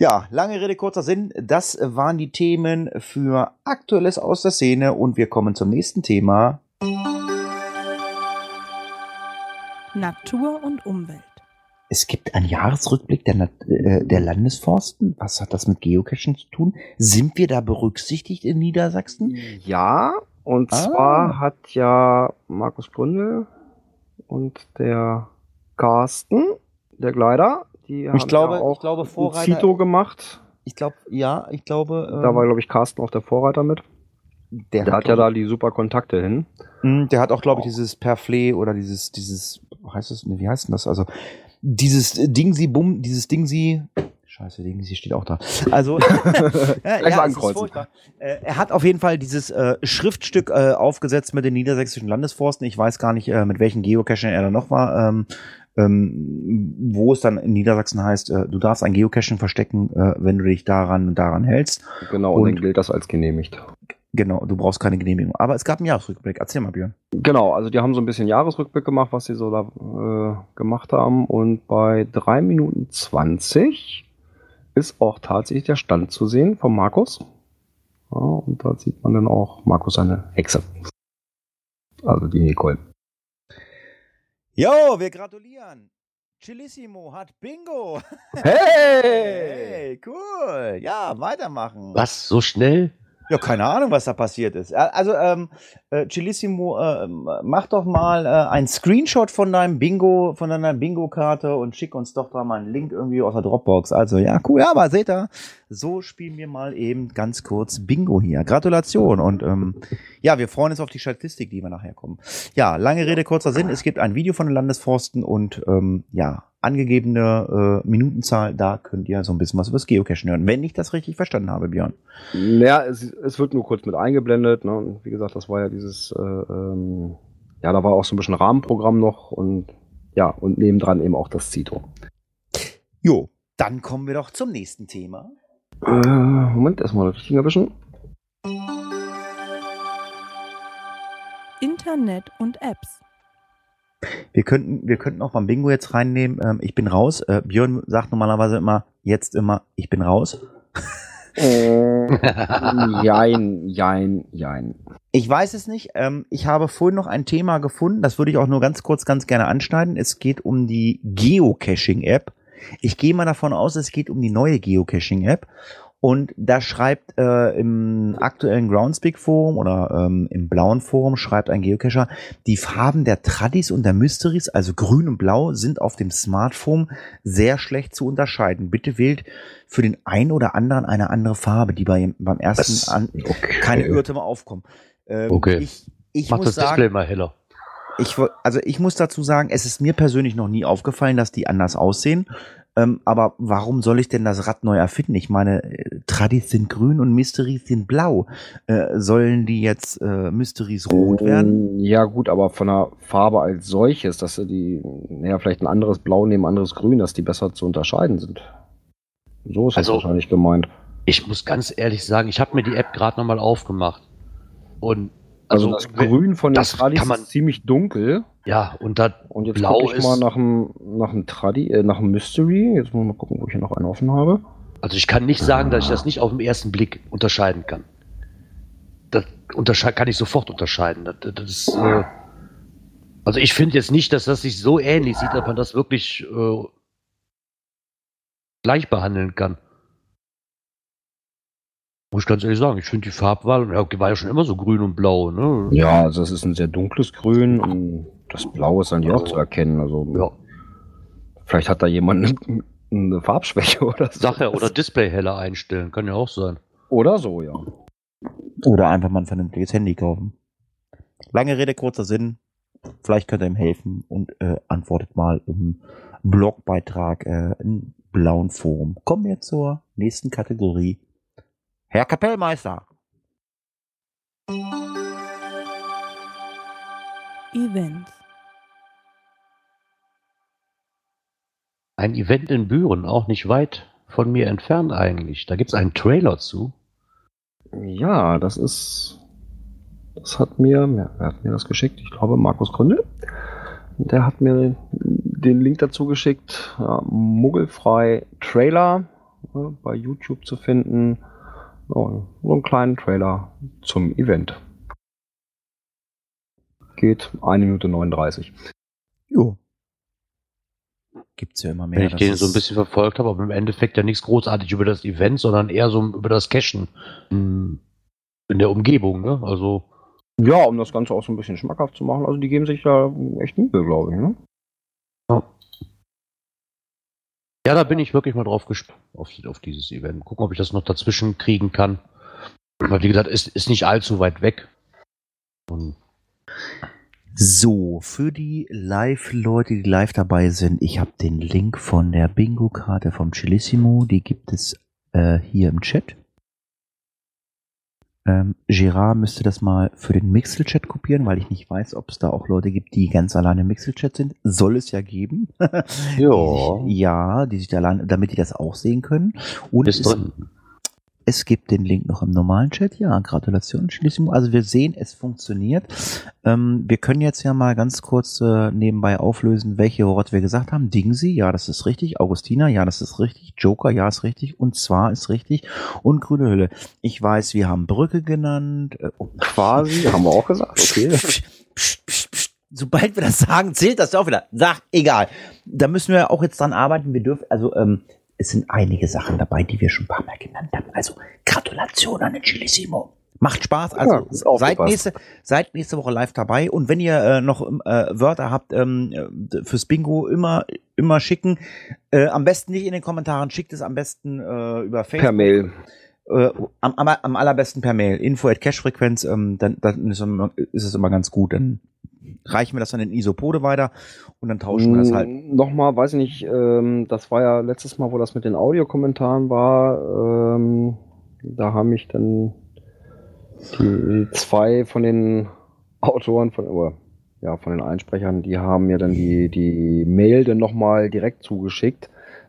S2: Ja, lange Rede, kurzer Sinn. Das waren die Themen für Aktuelles aus der Szene und wir kommen zum nächsten Thema.
S7: Natur und Umwelt.
S2: Es gibt einen Jahresrückblick der, Nat äh, der Landesforsten. Was hat das mit Geocaching zu tun? Sind wir da berücksichtigt in Niedersachsen?
S3: Ja, und
S2: Ah.
S3: zwar hat ja Markus Bründel und der Carsten, der Gleiter, die haben
S2: glaube-
S3: ja auch
S2: ich glaube, Vorreiter-
S3: Zito gemacht.
S2: Ich glaube, ja, ich glaube. ähm,
S3: Da war, glaube ich, Carsten auch der Vorreiter mit.
S2: der,
S3: Der hat ja da die super Kontakte hin.
S2: Mh, Der hat auch, glaube ich, dieses Perflé oder dieses, dieses, heißt das, nee, wie heißt denn das? Also, dieses Dingsi Bum, dieses Dingsi, Scheiße, Dingsi steht auch da. Also, ja, ist
S3: ankreuzen.
S2: Äh, er hat auf jeden Fall dieses äh, Schriftstück äh, aufgesetzt mit den niedersächsischen Landesforsten. Ich weiß gar nicht, äh, mit welchen Geocachern er da noch war. Ähm, ähm, wo es dann in Niedersachsen heißt, äh, du darfst ein Geocaching verstecken, äh, wenn du dich daran und daran hältst.
S3: Genau, und,
S2: Und-
S3: dann gilt das als genehmigt.
S2: Genau, du brauchst keine Genehmigung. Aber es gab einen Jahresrückblick. Erzähl mal, Björn.
S3: Genau, also die haben so ein bisschen Jahresrückblick gemacht, was sie so da äh, gemacht haben. Und bei 3 Minuten 20 ist auch tatsächlich der Stand zu sehen von Markus. Ja, und da sieht man dann auch Markus seine Hexe. Also die Nicole.
S2: Jo, wir gratulieren. Chilissimo hat Bingo. Hey, cool. Ja, weitermachen.
S4: Was, so schnell?
S2: Ja, keine Ahnung, was da passiert ist. Also, ähm, äh, Chilissimo, ähm, mach doch mal äh, einen Screenshot von deinem Bingo, von deiner Bingo-Karte und schick uns doch da mal einen Link irgendwie aus der Dropbox. Also, ja, cool. Ja, aber seht ihr, so spielen wir mal eben ganz kurz Bingo hier. Gratulation und ähm, ja, wir freuen uns auf die Statistik, die wir nachher kommen. Ja, lange Rede, kurzer Sinn. Es gibt ein Video von den Landesforsten und ähm, ja, angegebene äh, Minutenzahl, da könnt ihr so ein bisschen was über das Geocachen hören, wenn ich das richtig verstanden habe, Björn.
S3: Ja, es, es wird nur kurz mit eingeblendet. Ne? Und wie gesagt, das war ja dieses, äh, ähm, ja, da war auch so ein bisschen Rahmenprogramm noch und ja, und nebendran eben auch das Zito.
S2: Jo, dann kommen wir doch zum nächsten Thema.
S3: Äh, Moment, erstmal das Richtige erwischen.
S7: Internet und Apps.
S2: Wir könnten, wir könnten auch beim Bingo jetzt reinnehmen, ähm, ich bin raus. Äh, Björn sagt normalerweise immer, jetzt immer, ich bin raus.
S3: Äh, jein, jein, jein.
S2: Ich weiß es nicht. Ähm, ich habe vorhin noch ein Thema gefunden, das würde ich auch nur ganz kurz, ganz gerne anschneiden. Es geht um die Geocaching-App. Ich gehe mal davon aus, es geht um die neue Geocaching-App. Und da schreibt äh, im aktuellen Groundspeak Forum oder ähm, im blauen Forum schreibt ein Geocacher, die Farben der Tradis und der Mysteries, also grün und blau, sind auf dem Smartphone sehr schlecht zu unterscheiden. Bitte wählt für den einen oder anderen eine andere Farbe, die bei, beim ersten an, keine Irrtümer aufkommen. Ähm,
S4: Okay.
S2: Ich, ich
S4: Mach das
S2: sagen,
S4: Display mal heller.
S2: ich, also ich muss dazu sagen, es ist mir persönlich noch nie aufgefallen, dass die anders aussehen. Ähm, aber warum soll ich denn das Rad neu erfinden? Ich meine, äh, Tradis sind grün und Mysteries sind blau. Äh, sollen die jetzt äh, Mysteries rot werden?
S3: Ähm, Ja, gut, aber von der Farbe als solches, dass sie die, naja, vielleicht ein anderes Blau nehmen, ein anderes Grün, dass die besser zu unterscheiden sind. So ist das
S4: Also-
S3: wahrscheinlich gemeint.
S4: Ich muss ganz ehrlich sagen, ich habe mir die App gerade nochmal aufgemacht. Und
S3: Also,
S4: also,
S3: das Grün von den
S4: das
S3: Tradis ist ziemlich dunkel.
S4: Ja, und da
S3: Und jetzt
S4: Blau
S3: ich
S4: ist-
S3: mal nach dem, nach dem Tradi, äh, nach dem Mystery. Jetzt muss ich mal gucken, wo ich hier noch einen offen habe.
S4: Also ich kann nicht sagen, dass ich das nicht auf den ersten Blick unterscheiden kann. Das untersche kann ich sofort unterscheiden. Das, das ist, äh, also ich finde jetzt nicht, dass das sich so ähnlich sieht, dass man das wirklich äh, gleich behandeln kann. Muss ich ganz ehrlich sagen, ich finde die Farbwahl, ja, die war ja schon immer so grün und blau, ne?
S3: Ja, also es ist ein sehr dunkles Grün und das Blau ist dann ja auch zu erkennen. Also
S4: Ja.
S3: vielleicht hat da jemand eine, eine Farbschwäche oder so.
S4: Sache oder Display heller einstellen, kann ja auch sein.
S3: Oder so, ja.
S2: Oder einfach mal ein vernünftiges Handy kaufen. Lange Rede, kurzer Sinn. Vielleicht könnt ihr ihm helfen und äh, antwortet mal im Blogbeitrag äh, im blauen Forum. Kommen wir zur nächsten Kategorie. Herr Kapellmeister.
S7: Events.
S4: Ein Event in Büren, auch nicht weit von mir entfernt eigentlich. Da gibt es einen Trailer zu.
S3: Ja, das ist. Das hat mir. Wer hat mir das geschickt? Ich glaube, Markus Gründel. Der hat mir den Link dazu geschickt. Ja, Muggelfrei Trailer ja, bei YouTube zu finden. So, so einen kleinen Trailer zum Event. Geht 1 Minute 39.
S2: Jo. Gibt's ja immer mehr.
S4: Wenn ich den so ein bisschen verfolgt habe, aber im Endeffekt ja nichts großartig über das Event, sondern eher so über das Cashen in, in der Umgebung. Ne? Also
S3: Ja, um das Ganze auch so ein bisschen schmackhaft zu machen. Also die geben sich da echt Mühe, glaube ich. Ne?
S4: Ja, da bin ich wirklich mal drauf gespannt, auf, auf dieses Event. Gucken, ob ich das noch dazwischen kriegen kann. Weil, wie gesagt, ist, ist nicht allzu weit weg. Und
S2: So, für die Live-Leute, die live dabei sind, ich habe den Link von der Bingo-Karte vom Chilissimo, die gibt es äh, hier im Chat. Ähm, Gerard müsste das mal für den Mixel-Chat kopieren, weil ich nicht weiß, ob es da auch Leute gibt, die ganz alleine im Mixel-Chat sind. Soll es ja geben.
S4: Ja.
S2: Die sich, ja, die sich da allein, damit die das auch sehen können. Und
S4: ist
S2: es,
S4: drin.
S2: Es gibt den Link noch im normalen Chat. Ja, Gratulation, Schließung. Also wir sehen, es funktioniert. Ähm, wir können jetzt ja mal ganz kurz äh, nebenbei auflösen, welche Worte wir gesagt haben. Dingsy, ja, das ist richtig. Augustina, ja, das ist richtig. Joker, ja, ist richtig. Und zwar ist richtig. Und grüne Hülle. Ich weiß, wir haben Brücke genannt. Äh, oh,
S3: Quasi, haben wir auch gesagt. Okay.
S2: Sobald wir das sagen, zählt das auch wieder. Sag, egal. Da müssen wir auch jetzt dran arbeiten. Wir dürfen, also, ähm, es sind einige Sachen dabei, die wir schon ein paar Mal genannt haben. Also, Gratulation an den Chilissimo. Macht Spaß. Also,
S3: Ja,
S2: seid nächste, seid nächste Woche live dabei. Und wenn ihr äh, noch äh, Wörter habt ähm, äh, fürs Bingo, immer, immer schicken. Äh, am besten nicht in den Kommentaren, schickt es am besten äh, über Facebook
S3: Per Mail.
S2: Äh, am, am, am allerbesten per Mail. Info at Cashfrequenz, ähm, dann, dann ist, ist es immer ganz gut. Dann reichen wir das an den Isopode weiter und dann tauschen wir das halt.
S3: Mm, Nochmal, weiß ich nicht, ähm, das war ja letztes Mal, wo das mit den Audiokommentaren war, ähm, da haben mich dann die zwei von den Autoren, von, oder, ja, von den Einsprechern, die haben mir dann die, die Mail dann nochmal direkt zugeschickt.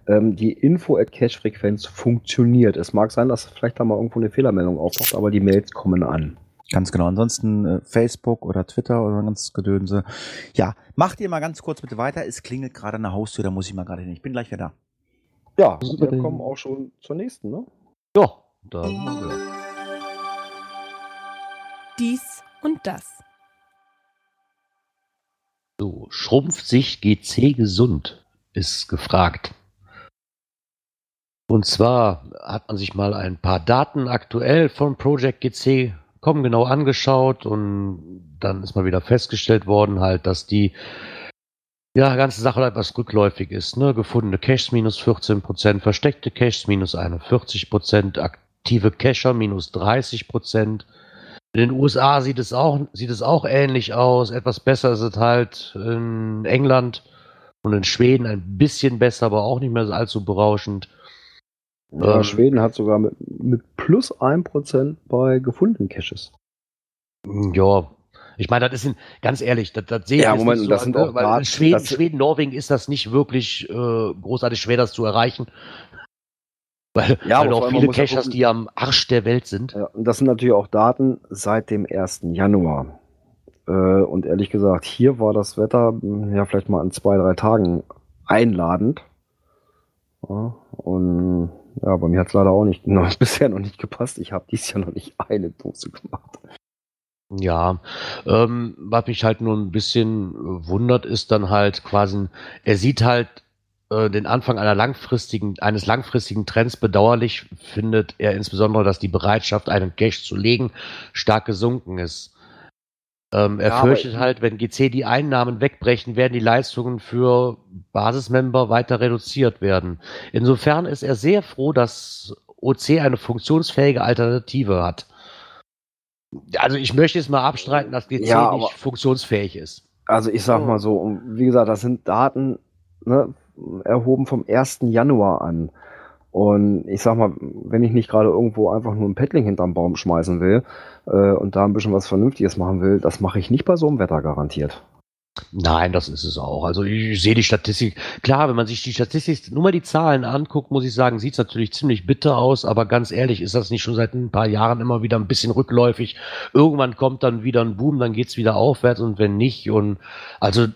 S3: Ähm, die Info at Cache-Frequenz funktioniert. Es mag sein, dass vielleicht da mal irgendwo eine Fehlermeldung auftaucht, aber die Mails kommen an.
S2: Ganz genau. Ansonsten äh, Facebook oder Twitter oder ganz Gedönse. Ja, macht ihr mal ganz kurz bitte weiter. Es klingelt gerade an der Haustür, da muss ich mal gerade hin. Ich bin gleich wieder da.
S3: Ja,
S4: Super.
S3: wir kommen auch schon zur nächsten, ne?
S4: ja, da sind wir.
S7: Dies und das.
S4: So, schrumpft sich GC gesund? Ist gefragt. Und zwar hat man sich mal ein paar Daten aktuell von Project GC kommen genau angeschaut und dann ist mal wieder festgestellt worden, halt, dass die ja, ganze Sache etwas rückläufig ist. Ne? Gefundene Caches minus 14%, versteckte Caches minus 41%, aktive Cacher minus 30%. In den USA sieht es auch, sieht es auch ähnlich aus. Etwas besser ist es halt in England und in Schweden ein bisschen besser, aber auch nicht mehr allzu berauschend.
S3: Ja,
S4: Ähm,
S3: Schweden hat sogar mit, mit plus 1% bei gefundenen Caches.
S4: Ja, ich meine, das ist ein, ganz ehrlich, das, das sehe ich
S3: Ja, Moment,
S4: nicht
S3: das
S4: so
S3: sind
S4: an,
S3: auch
S4: weil Schweden, Schweden, Norwegen ist das nicht wirklich äh, großartig schwer, das zu erreichen. Weil,
S3: Ja,
S4: weil
S3: aber
S4: auch viele Caches, die am Arsch der Welt sind.
S3: Ja, und das sind natürlich auch Daten seit dem 1. Januar. Äh, und ehrlich gesagt, hier war das Wetter mh, ja vielleicht mal an zwei, drei Tagen einladend. Ja, und ja, bei mir hat es leider auch nicht noch, bisher noch nicht gepasst. Ich habe dies Jahr noch nicht eine Dose gemacht.
S4: Ja, ähm, was mich halt nur ein bisschen äh, wundert, ist dann halt quasi, er sieht halt äh, den Anfang einer langfristigen, eines langfristigen Trends bedauerlich, findet er insbesondere, dass die Bereitschaft, einen Cache zu legen, stark gesunken ist. Ähm, er
S3: Ja,
S4: fürchtet halt, wenn GC die Einnahmen wegbrechen, werden die Leistungen für Basismember weiter reduziert werden. Insofern ist er sehr froh, dass OC eine funktionsfähige Alternative hat. Also ich möchte jetzt mal abstreiten, dass GC
S3: Ja, aber-
S4: nicht funktionsfähig ist.
S3: Also ich sag mal so, und wie gesagt, das sind Daten ne, erhoben vom 1. Januar an. Und ich sag mal, wenn ich nicht gerade irgendwo einfach nur ein Paddling hinterm Baum schmeißen will äh, und da ein bisschen was Vernünftiges machen will, das mache ich nicht bei so einem Wetter garantiert.
S4: Nein, das ist es auch. Also ich sehe die Statistik. Klar, wenn man sich die Statistik, nur mal die Zahlen anguckt, muss ich sagen, sieht es natürlich ziemlich bitter aus, aber ganz ehrlich, ist das nicht schon seit ein paar Jahren immer wieder ein bisschen rückläufig? Irgendwann kommt dann wieder ein Boom, dann geht's wieder aufwärts und wenn nicht, und also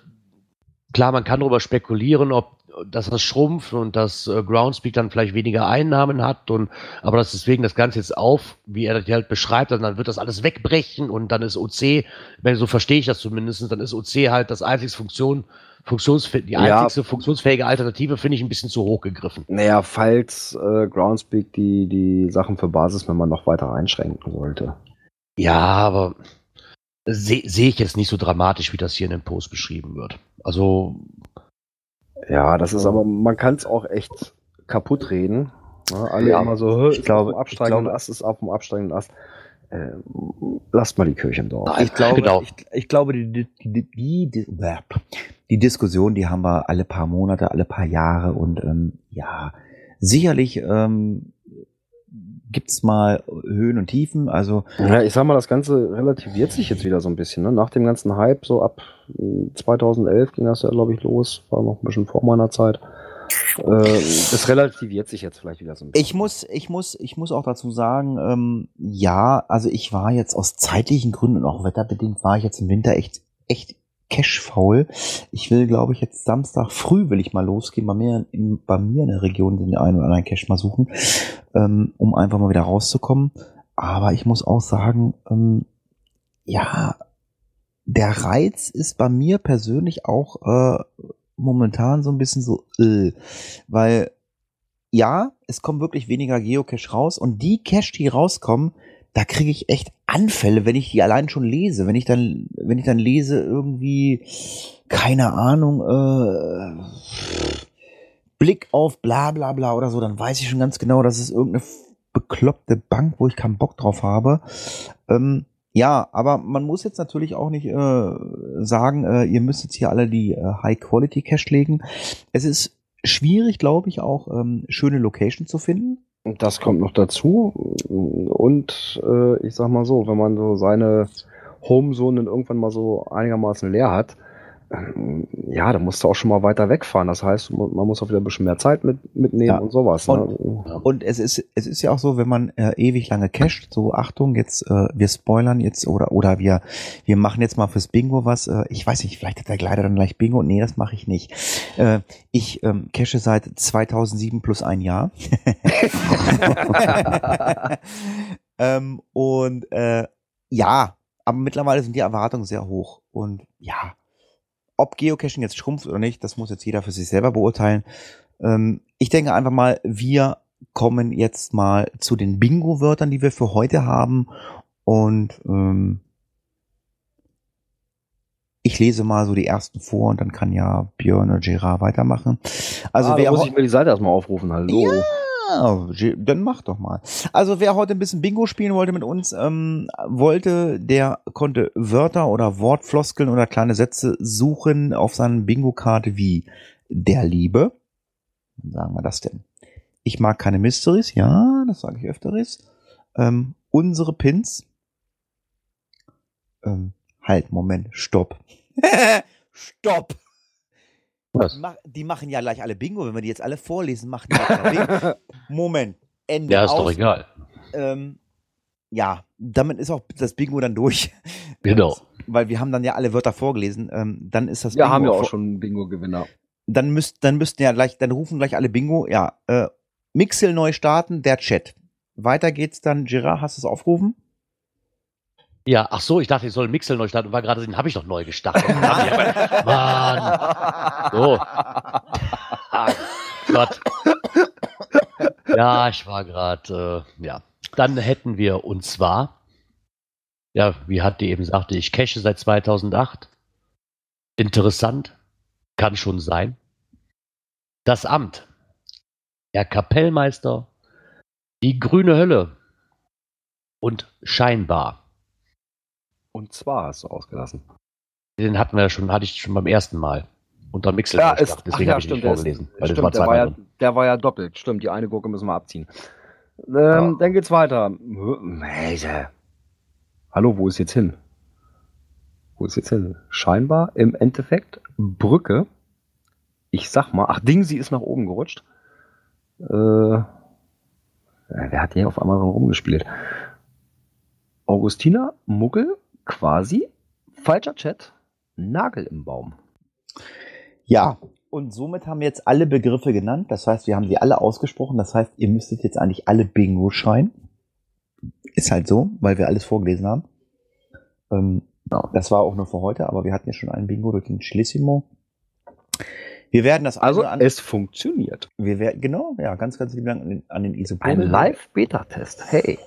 S4: klar, man kann darüber spekulieren, ob dass das schrumpft und dass äh, Groundspeak dann vielleicht weniger Einnahmen hat und aber dass deswegen das Ganze jetzt auf, wie er das halt beschreibt, und dann wird das alles wegbrechen und dann ist OC, wenn so verstehe ich das zumindest, dann ist OC halt das einzigste Funktion, Funktionsfä die
S3: Ja.
S4: einzigste funktionsfähige Alternative, finde ich ein bisschen zu hoch gegriffen.
S3: Naja, falls äh, Groundspeak die, die Sachen für Basismember noch weiter einschränken sollte.
S4: Ja, aber sehe seh ich jetzt nicht so dramatisch, wie das hier in dem Post beschrieben wird. Also,
S3: Ja, das ist aber, man kann es auch echt kaputt reden. Ne? Alle
S2: Ja,
S3: immer so,
S2: ich
S3: ist
S2: glaube-
S3: auf dem absteigenden
S2: ich glaube-
S3: Ast, ist auf dem absteigenden Ast. Äh, lasst mal die Kirche im Dorf.
S2: Ich glaube,
S4: Genau.
S2: ich, ich glaube die, die, die, die, die, die Diskussion, die haben wir alle paar Monate, alle paar Jahre und ähm, ja, sicherlich ähm, gibt's mal Höhen und Tiefen. Also
S3: Ja, ich sag mal, das Ganze relativiert sich jetzt wieder so ein bisschen. Ne? Nach dem ganzen Hype, so ab äh, 2011 ging das ja, glaube ich, los. War noch ein bisschen vor meiner Zeit. Äh, das relativiert sich jetzt vielleicht wieder so ein bisschen.
S2: Ich muss, ich muss, ich muss auch dazu sagen, ähm, ja, also ich war jetzt aus zeitlichen Gründen und auch wetterbedingt war ich jetzt im Winter echt, echt cashfaul. Ich will, glaube ich, jetzt Samstag früh will ich mal losgehen, bei mir in, bei mir in der Region den einen oder anderen Cash mal suchen, ähm, um einfach mal wieder rauszukommen. Aber ich muss auch sagen, ähm, ja, der Reiz ist bei mir persönlich auch äh, momentan so ein bisschen so, äh, weil ja, es kommen wirklich weniger Geocache raus und die Cache, die rauskommen, da kriege ich echt Anfälle, wenn ich die allein schon lese. Wenn ich dann, wenn ich dann lese irgendwie, keine Ahnung, äh, Blick auf bla bla bla oder so, dann weiß ich schon ganz genau, das ist irgendeine bekloppte Bank, wo ich keinen Bock drauf habe. Ähm, ja, aber man muss jetzt natürlich auch nicht äh, sagen, äh, ihr müsst jetzt hier alle die äh, High-Quality-Cache legen. Es ist schwierig, glaube ich, auch ähm, schöne Location zu finden.
S3: Das kommt noch dazu. Und äh, ich sag mal so, wenn man so seine Homezonen irgendwann mal so einigermaßen leer hat, ja, dann musst du auch schon mal weiter wegfahren. Das heißt, man muss auch wieder ein bisschen mehr Zeit mit, mitnehmen
S2: Ja.
S3: und sowas.
S2: Und-
S3: ne?
S2: Und es ist, es ist ja auch so, wenn man äh, ewig lange cached, so Achtung, jetzt, äh, wir spoilern jetzt oder oder wir, wir machen jetzt mal fürs Bingo was. Äh, ich weiß nicht, vielleicht hat der Gleiter dann gleich Bingo. Nee, das mache ich nicht. Äh, ich ähm, cache seit 2007 plus ein Jahr. ähm, und äh, ja, aber mittlerweile sind die Erwartungen sehr hoch. Und ja, ob Geocaching jetzt schrumpft oder nicht, das muss jetzt jeder für sich selber beurteilen. Ähm, ich denke einfach mal, wir kommen jetzt mal zu den Bingo-Wörtern, die wir für heute haben. Und ähm, ich lese mal so die ersten vor und dann kann ja Björn oder Gerard weitermachen. Also
S3: ah,
S2: wer
S3: da muss ich mir die Seite erstmal aufrufen. Hallo.
S2: ja, Ge- dann mach doch mal. Also wer heute ein bisschen Bingo spielen wollte mit uns, ähm, wollte, der konnte Wörter oder Wortfloskeln oder kleine Sätze suchen auf seiner Bingo-Karte wie der Liebe. Wann sagen wir das denn? Ich mag keine Mysteries, ja, das sage ich öfteres. Ähm, unsere Pins. Ähm, halt, Moment, stopp. stopp!
S4: Was?
S2: Die machen ja gleich alle Bingo, wenn wir die jetzt alle vorlesen, machen die. Moment, Ende
S4: Ja, ist
S2: aus.
S4: doch egal.
S2: Ähm, ja, damit ist auch das Bingo dann durch.
S4: Genau.
S2: Weil wir haben dann ja alle Wörter vorgelesen. Ähm, dann ist das
S3: Wir
S2: Bingo
S3: haben ja auch schon einen Bingo-Gewinner.
S2: Dann müsst, dann müssten ja gleich, dann rufen gleich alle Bingo. Ja, äh, Mixel neu starten, der Chat. Weiter geht's dann. Gerard, hast du es aufgerufen?
S4: Ja, ach so, ich dachte, ich soll Mixel neu starten. War gerade, den habe ich doch neu gestartet. Mann. So. Ah, Gott. Ja, ich war gerade, äh, ja. Dann hätten wir, und zwar, ja, wie Hatti eben sagte, ich cache seit 2008. Interessant. Kann schon sein. Das Amt. Der Kapellmeister. Die grüne Hölle. Und scheinbar.
S3: Und zwar hast du ausgelassen.
S4: Den hatten wir schon, hatte ich schon beim ersten Mal. Unter Mixel
S3: Ja, ist,
S4: deswegen habe ich nicht
S3: der ist-
S4: vorgelesen. Weil
S3: stimmt,
S4: das war
S3: der, war ja, der war ja doppelt. Stimmt, die eine Gurke müssen wir abziehen. Ähm,
S4: Ja.
S3: Dann geht's weiter. Hallo, wo ist jetzt hin? Wo ist jetzt hin? Scheinbar im Endeffekt Brücke. Ich sag mal, ach, Ding, sie ist nach oben gerutscht. Äh, ja, wer hat hier auf einmal rumgespielt? Augustina, Muggel, quasi, falscher Chat, Nagel im Baum.
S2: Ja, und somit haben wir jetzt alle Begriffe genannt. Das heißt, wir haben sie alle ausgesprochen. Das heißt, ihr müsstet jetzt eigentlich alle Bingo schreien. Ist halt so, weil wir alles vorgelesen haben. Ähm, das war auch nur für heute, aber wir hatten ja schon einen Bingo durch den Schlissimo. Wir werden das
S3: Also,
S2: oder
S3: es funktioniert.
S2: wir werden, genau, ja, ganz, ganz lieben Dank an den, an den Isopor.
S3: Ein Live-Beta-Test. Hey.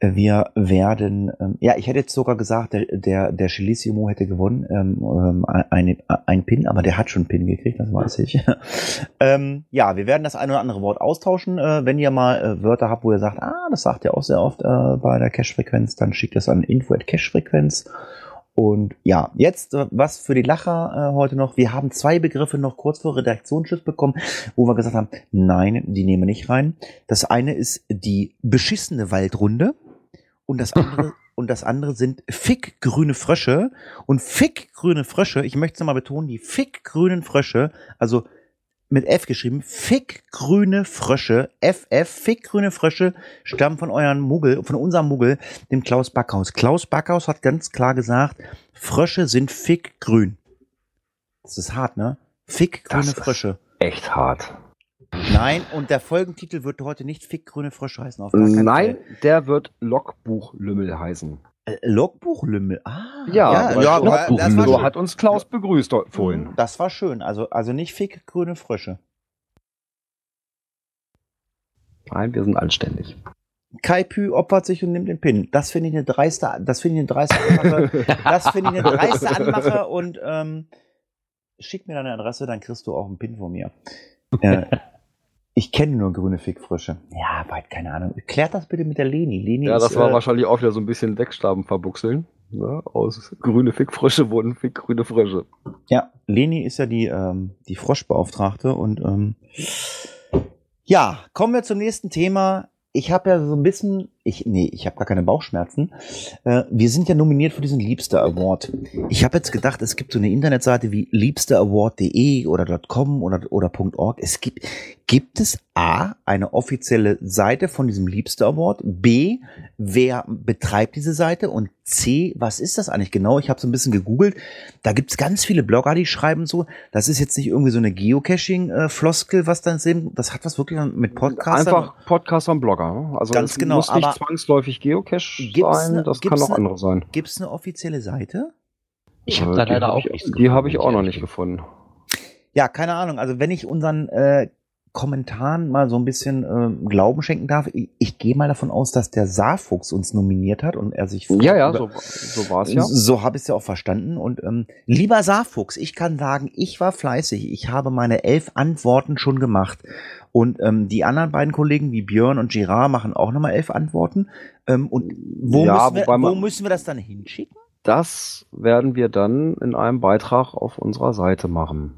S2: Wir werden, ähm, ja, ich hätte jetzt sogar gesagt, der, der, der Schlissimo hätte gewonnen, ähm, ähm, eine, ein Pin, aber der hat schon Pin gekriegt, das weiß ich. ähm, ja, wir werden das ein oder andere Wort austauschen. Äh, wenn ihr mal äh, Wörter habt, wo ihr sagt, ah, das sagt ihr auch sehr oft äh, bei der Cache-Frequenz, dann schickt es an info at Cache-Frequenz. Und ja, jetzt äh, was für die Lacher äh, heute noch. Wir haben zwei Begriffe noch kurz vor Redaktionsschluss bekommen, wo wir gesagt haben, nein, die nehmen wir nicht rein. Das eine ist die beschissene Waldrunde und das andere und das andere sind fickgrüne Frösche und fickgrüne Frösche. Ich möchte es nochmal betonen, die fickgrünen Frösche, also mit F geschrieben, fickgrüne Frösche, FF, fickgrüne Frösche stammen von euren Muggel, von unserem Muggel, dem Klaus Backhaus. Klaus Backhaus hat ganz klar gesagt, Frösche sind fickgrün. Das ist hart, ne? Fickgrüne
S3: Das ist-
S2: Frösche.
S3: Echt hart.
S2: Nein, und der Folgentitel wird heute nicht fickgrüne Frösche heißen.
S3: Nein,
S2: Fall.
S3: der wird Logbuchlümmel heißen.
S2: Äh, Logbuchlümmel. Ah,
S3: Ja,
S2: ja, ja war
S3: so hat uns Klaus begrüßt dort vorhin.
S2: Das war schön. Also, also nicht fickgrüne Frösche.
S3: Nein, wir sind anständig.
S2: Kai Pü opfert sich und nimmt den Pin. Das finde ich eine dreiste, das finde ich eine dreiste Anmache. das finde ich eine dreiste Anmache und ähm, schick mir deine Adresse, dann kriegst du auch einen Pin von mir. Äh, ich kenne nur grüne Fickfrösche. Ja, weit keine Ahnung. Klärt das bitte mit der Leni. Leni
S3: Ja,
S2: ist,
S3: das war
S2: äh,
S3: wahrscheinlich auch wieder so ein bisschen Wegstaben verbuchseln. Ne? Aus grüne Fickfrösche wurden fickgrüne Frösche.
S2: Ja, Leni ist ja die, ähm, die Froschbeauftragte und ähm, ja, kommen wir zum nächsten Thema. Ich habe ja so ein bisschen, ich, nee, ich habe gar keine Bauchschmerzen. Äh, wir sind ja nominiert für diesen Liebster Award. Ich habe jetzt gedacht, es gibt so eine Internetseite wie liebsteraward.de oder .com oder, oder .org. Es gibt, gibt es A, eine offizielle Seite von diesem Liebster Award? B, wer betreibt diese Seite? Und C, was ist das eigentlich genau? Ich habe so ein bisschen gegoogelt. Da gibt's ganz viele Blogger, die schreiben so, das ist jetzt nicht irgendwie so eine Geocaching-Floskel, was dann sind. Das hat was wirklich mit Podcasts.
S3: Einfach Podcaster und Blogger. Ne? Also
S2: Ganz
S3: es
S2: genau, aber-
S3: zwangsläufig Geocache
S2: Gibt's
S3: sein,
S2: ne-
S3: das kann auch
S2: ne-
S3: andere sein.
S2: Gibt's eine offizielle Seite?
S4: Ich habe
S3: Äh,
S4: da
S3: die
S4: leider
S3: hab
S4: auch
S3: ich,
S4: nichts
S3: Die habe ich auch noch nicht
S4: ich
S3: gefunden.
S2: Ja, keine Ahnung. Also wenn ich unseren äh, Kommentaren mal so ein bisschen äh, Glauben schenken darf, ich, ich gehe mal davon aus, dass der Saarfuchs uns nominiert hat und er sich
S3: Ja, ja,
S2: über-
S3: so, so war es ja.
S2: So habe ich es ja auch verstanden. Und ähm, lieber Saarfuchs, ich kann sagen, ich war fleißig. Ich habe meine elf Antworten schon gemacht. Und ähm, die anderen beiden Kollegen wie Björn und Girard machen auch nochmal elf Antworten. Ähm, und wo,
S3: Ja,
S2: müssen wir, wo müssen wir das dann hinschicken?
S3: Das werden wir dann in einem Beitrag auf unserer Seite machen.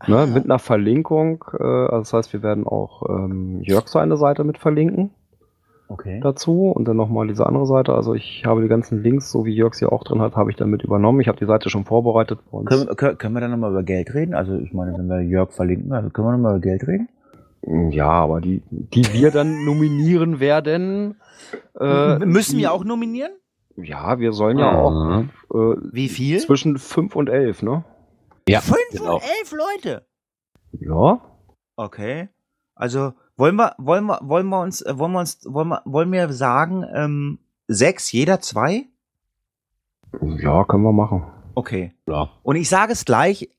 S2: Ah.
S3: Ne, mit einer Verlinkung. Äh, also das heißt, wir werden auch ähm, Jörg seine Seite mit verlinken
S2: Okay.
S3: dazu und dann nochmal diese andere Seite. Also ich habe die ganzen Links, so wie Jörg sie auch drin hat, habe ich dann mit übernommen. Ich habe die Seite schon vorbereitet. bei uns.
S2: Können, können, können wir dann nochmal über Geld reden? Also ich meine, wenn wir Jörg verlinken, also können wir nochmal über Geld reden?
S3: Ja, aber die, die wir dann nominieren werden. Äh,
S2: Müssen
S3: die-
S2: wir auch nominieren?
S3: Ja, wir sollen ja auch
S4: Mhm.
S3: äh,
S2: Wie viel?
S3: zwischen 5 und 11, ne?
S4: Ja,
S2: Fünf
S4: genau.
S2: und elf Leute.
S3: Ja.
S2: Okay. Also wollen wir, wollen wir, wollen wir uns, äh, wollen wir uns, wollen wir, wollen wir sagen, ähm, sechs, jeder zwei?
S3: Ja, können wir machen.
S2: Okay.
S4: Ja.
S2: Und ich sage es gleich,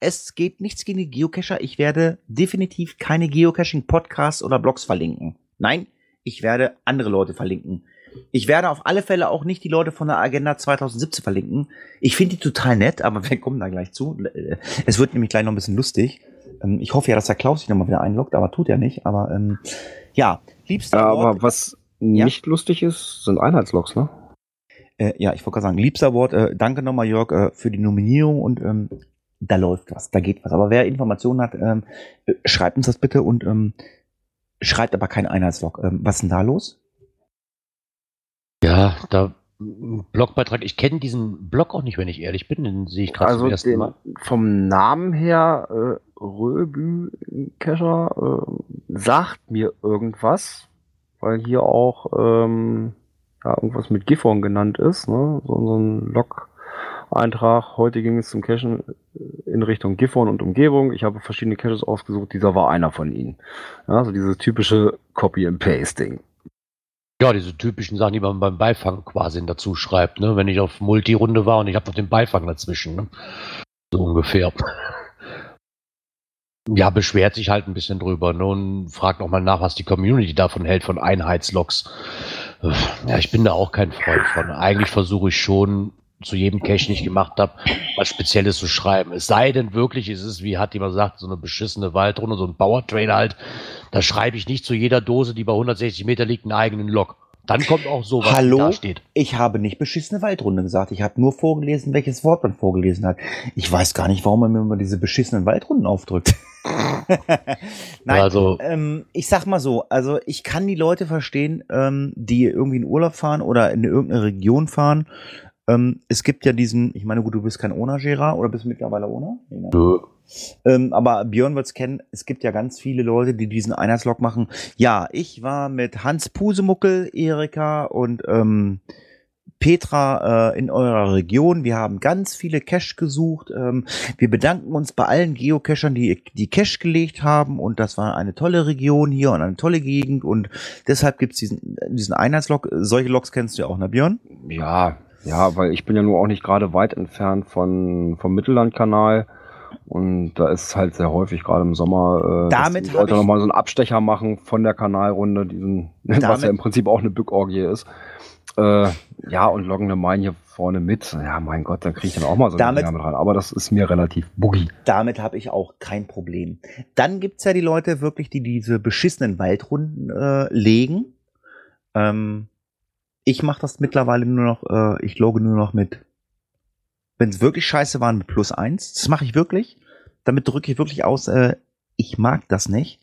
S2: es geht nichts gegen die Geocacher. Ich werde definitiv keine Geocaching-Podcasts oder Blogs verlinken. Nein, ich werde andere Leute verlinken. Ich werde auf alle Fälle auch nicht die Leute von der Agenda 2017 verlinken. Ich finde die total nett, aber wir kommen da gleich zu. Es wird nämlich gleich noch ein bisschen lustig. Ähm, Ich hoffe ja, dass der Klaus sich nochmal wieder einloggt, aber tut er nicht. Aber ähm, ja, liebster
S3: Aber
S2: Wort,
S3: was
S2: Ja.
S3: nicht lustig ist, sind Einheitslogs, ne?
S2: Äh, ja, ich wollte gerade sagen, liebster Wort, äh, danke nochmal, Jörg, äh, für die Nominierung und ähm, da läuft was, da geht was. Aber wer Informationen hat, ähm, äh, schreibt uns das bitte und ähm, schreibt aber kein Einheitslog. Ähm, was ist denn da los?
S4: Ja, da Blogbeitrag. Ich kenne diesen Blog auch nicht, wenn ich ehrlich bin. Den sehe ich gerade
S3: Also
S4: zum ersten
S3: den,
S4: Mal.
S3: vom Namen her, äh, Röbü-Kescher äh, sagt mir irgendwas, weil hier auch ähm, ja, irgendwas mit Gifhorn genannt ist, ne? so, so ein Log-Eintrag. Heute ging es zum Cachen in Richtung Gifhorn und Umgebung. Ich habe verschiedene Caches ausgesucht, dieser war einer von ihnen. Ja, also dieses typische Copy-and-Pasting.
S4: Ja, diese typischen Sachen, die man beim Beifang quasi dazu schreibt, ne? Wenn ich auf Multi-Runde war und ich habe noch den Beifang dazwischen, ne? So ungefähr. Ja, beschwert sich halt ein bisschen drüber, ne? Und fragt nochmal nach, was die Community davon hält, von Einheitslogs. Ja, ich bin da auch kein Freund von. Eigentlich versuche ich schon, zu jedem Cache, den ich gemacht habe, was Spezielles zu schreiben. Es sei denn wirklich, es ist, wie hat jemand gesagt, so eine beschissene Waldrunde, so ein Bauertrail halt. Da schreibe ich nicht zu jeder Dose, die bei 160 Meter liegt, einen eigenen Log. Dann kommt auch so, was
S2: Hallo?
S4: da steht.
S2: Ich habe nicht beschissene Waldrunde gesagt. Ich habe nur vorgelesen, welches Wort man vorgelesen hat. Ich weiß gar nicht, warum man mir immer diese beschissenen Waldrunden aufdrückt. Nein,
S4: Also-
S2: ähm, ich sag mal so, also ich kann die Leute verstehen, ähm, die irgendwie in Urlaub fahren oder in irgendeine Region fahren. Ähm, es gibt ja diesen, ich meine, gut, du bist kein Ona-Gera oder bist du mittlerweile Ona? Nee, ne? Ähm, aber Björn wird's kennen, es gibt ja ganz viele Leute, die diesen Einheitslog machen. Ja, ich war mit Hans Pusemuckel, Erika und ähm, Petra äh, in eurer Region. Wir haben ganz viele Cache gesucht. Ähm, wir bedanken uns bei allen Geocachern, die die Cache gelegt haben. Und das war eine tolle Region hier und eine tolle Gegend. Und deshalb gibt's diesen, diesen Einheitslog. Solche Logs kennst du ja auch, ne Björn?
S3: Ja, ja, weil ich bin ja nur auch nicht gerade weit entfernt von, vom Mittellandkanal. Und da ist es halt sehr häufig, gerade im Sommer, äh,
S2: Damit
S3: dass die Leute nochmal so einen Abstecher machen von der Kanalrunde, diesen, was ja im Prinzip auch eine Bückorgie ist. Äh, ja, und loggen eine Mine hier vorne mit. Ja, mein Gott, da kriege ich dann auch mal so
S2: Damit-
S3: Dinger mit rein. Aber das ist mir relativ buggy.
S2: Damit habe ich auch kein Problem. Dann gibt's ja die Leute wirklich, die diese beschissenen Waldrunden äh, legen. Ähm, ich mache das mittlerweile nur noch, äh, ich logge nur noch mit, wenn es wirklich scheiße waren, mit plus eins. Das mache ich wirklich. Damit drücke ich wirklich aus, äh, ich mag das nicht.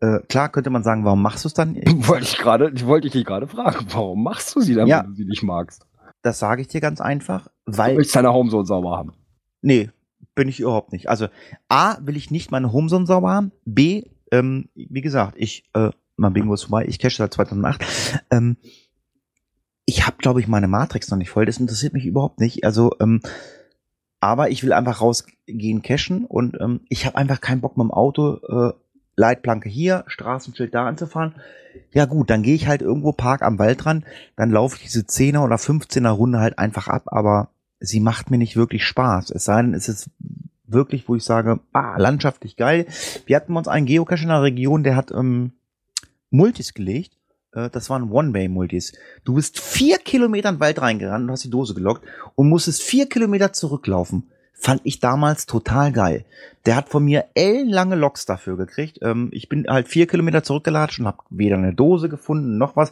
S2: Äh, klar könnte man sagen, warum machst du es dann?
S3: wollte ich gerade, wollte ich dich gerade fragen, warum machst du sie dann,
S2: Ja.
S3: wenn du sie nicht magst?
S2: Das sage ich dir ganz einfach,
S3: Du
S2: weil
S3: willst deine Homezone sauber haben.
S2: Nee, bin ich überhaupt nicht. Also A, will ich nicht meine Homezone sauber haben. B, ähm, wie gesagt, ich, äh, mein Bingo ist vorbei, ich cache seit 2008. Ähm, ich habe, glaube ich, meine Matrix noch nicht voll. Das interessiert mich überhaupt nicht. Also, ähm, aber ich will einfach rausgehen cashen und ähm, ich habe einfach keinen Bock mit dem Auto, äh, Leitplanke hier, Straßenschild da anzufahren. Ja gut, dann gehe ich halt irgendwo Park am Wald dran, dann laufe ich diese 10er oder 15er Runde halt einfach ab, aber sie macht mir nicht wirklich Spaß. Es sei denn, es ist wirklich, wo ich sage, ah, landschaftlich geil. Wir hatten uns einen Geocache in der Region, der hat ähm, Multis gelegt. Äh, das waren One-Way-Multis. Du bist vier Kilometer in den Wald reingerannt und hast die Dose gelockt und musstest vier Kilometer zurücklaufen. Fand ich damals total geil. Der hat von mir ellenlange Loks dafür gekriegt. Ähm, ich bin halt vier Kilometer zurückgelatscht und habe weder eine Dose gefunden noch was.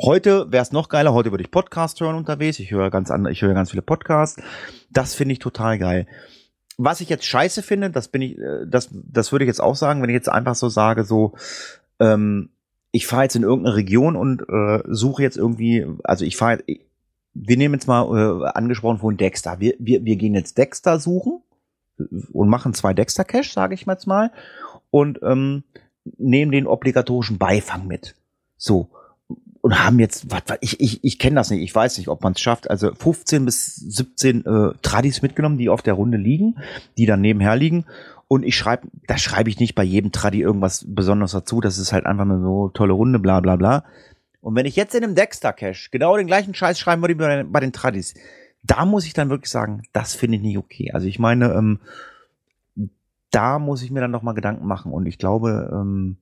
S2: Heute wäre es noch geiler. Heute würde ich Podcast hören unterwegs. Ich höre ganz andere, ich höre ganz viele Podcasts. Das finde ich total geil. Was ich jetzt scheiße finde, das bin ich, äh, das, das würde ich jetzt auch sagen, wenn ich jetzt einfach so sage, so, ähm, ich fahre jetzt in irgendeine Region und äh, suche jetzt irgendwie, also ich fahre, wir nehmen jetzt mal äh, angesprochen von Dexter. Wir, wir, wir gehen jetzt Dexter suchen und machen zwei Dexter-Cache, sage ich mal jetzt mal, und ähm, nehmen den obligatorischen Beifang mit. So. Und haben jetzt, was, was ich, ich, ich kenne das nicht, ich weiß nicht, ob man es schafft, also 15 bis 17 äh, Tradis mitgenommen, die auf der Runde liegen, die dann nebenher liegen. Und ich schreibe, da schreibe ich nicht bei jedem Tradi irgendwas Besonderes dazu. Das ist halt einfach nur so tolle Runde, bla bla bla. Und wenn ich jetzt in einem Dexter-Cache genau den gleichen Scheiß schreiben würde wie bei den, Tradis, da muss ich dann wirklich sagen, das finde ich nicht okay. Also ich meine, ähm, da muss ich mir dann noch mal Gedanken machen. Und ich glaube, ähm,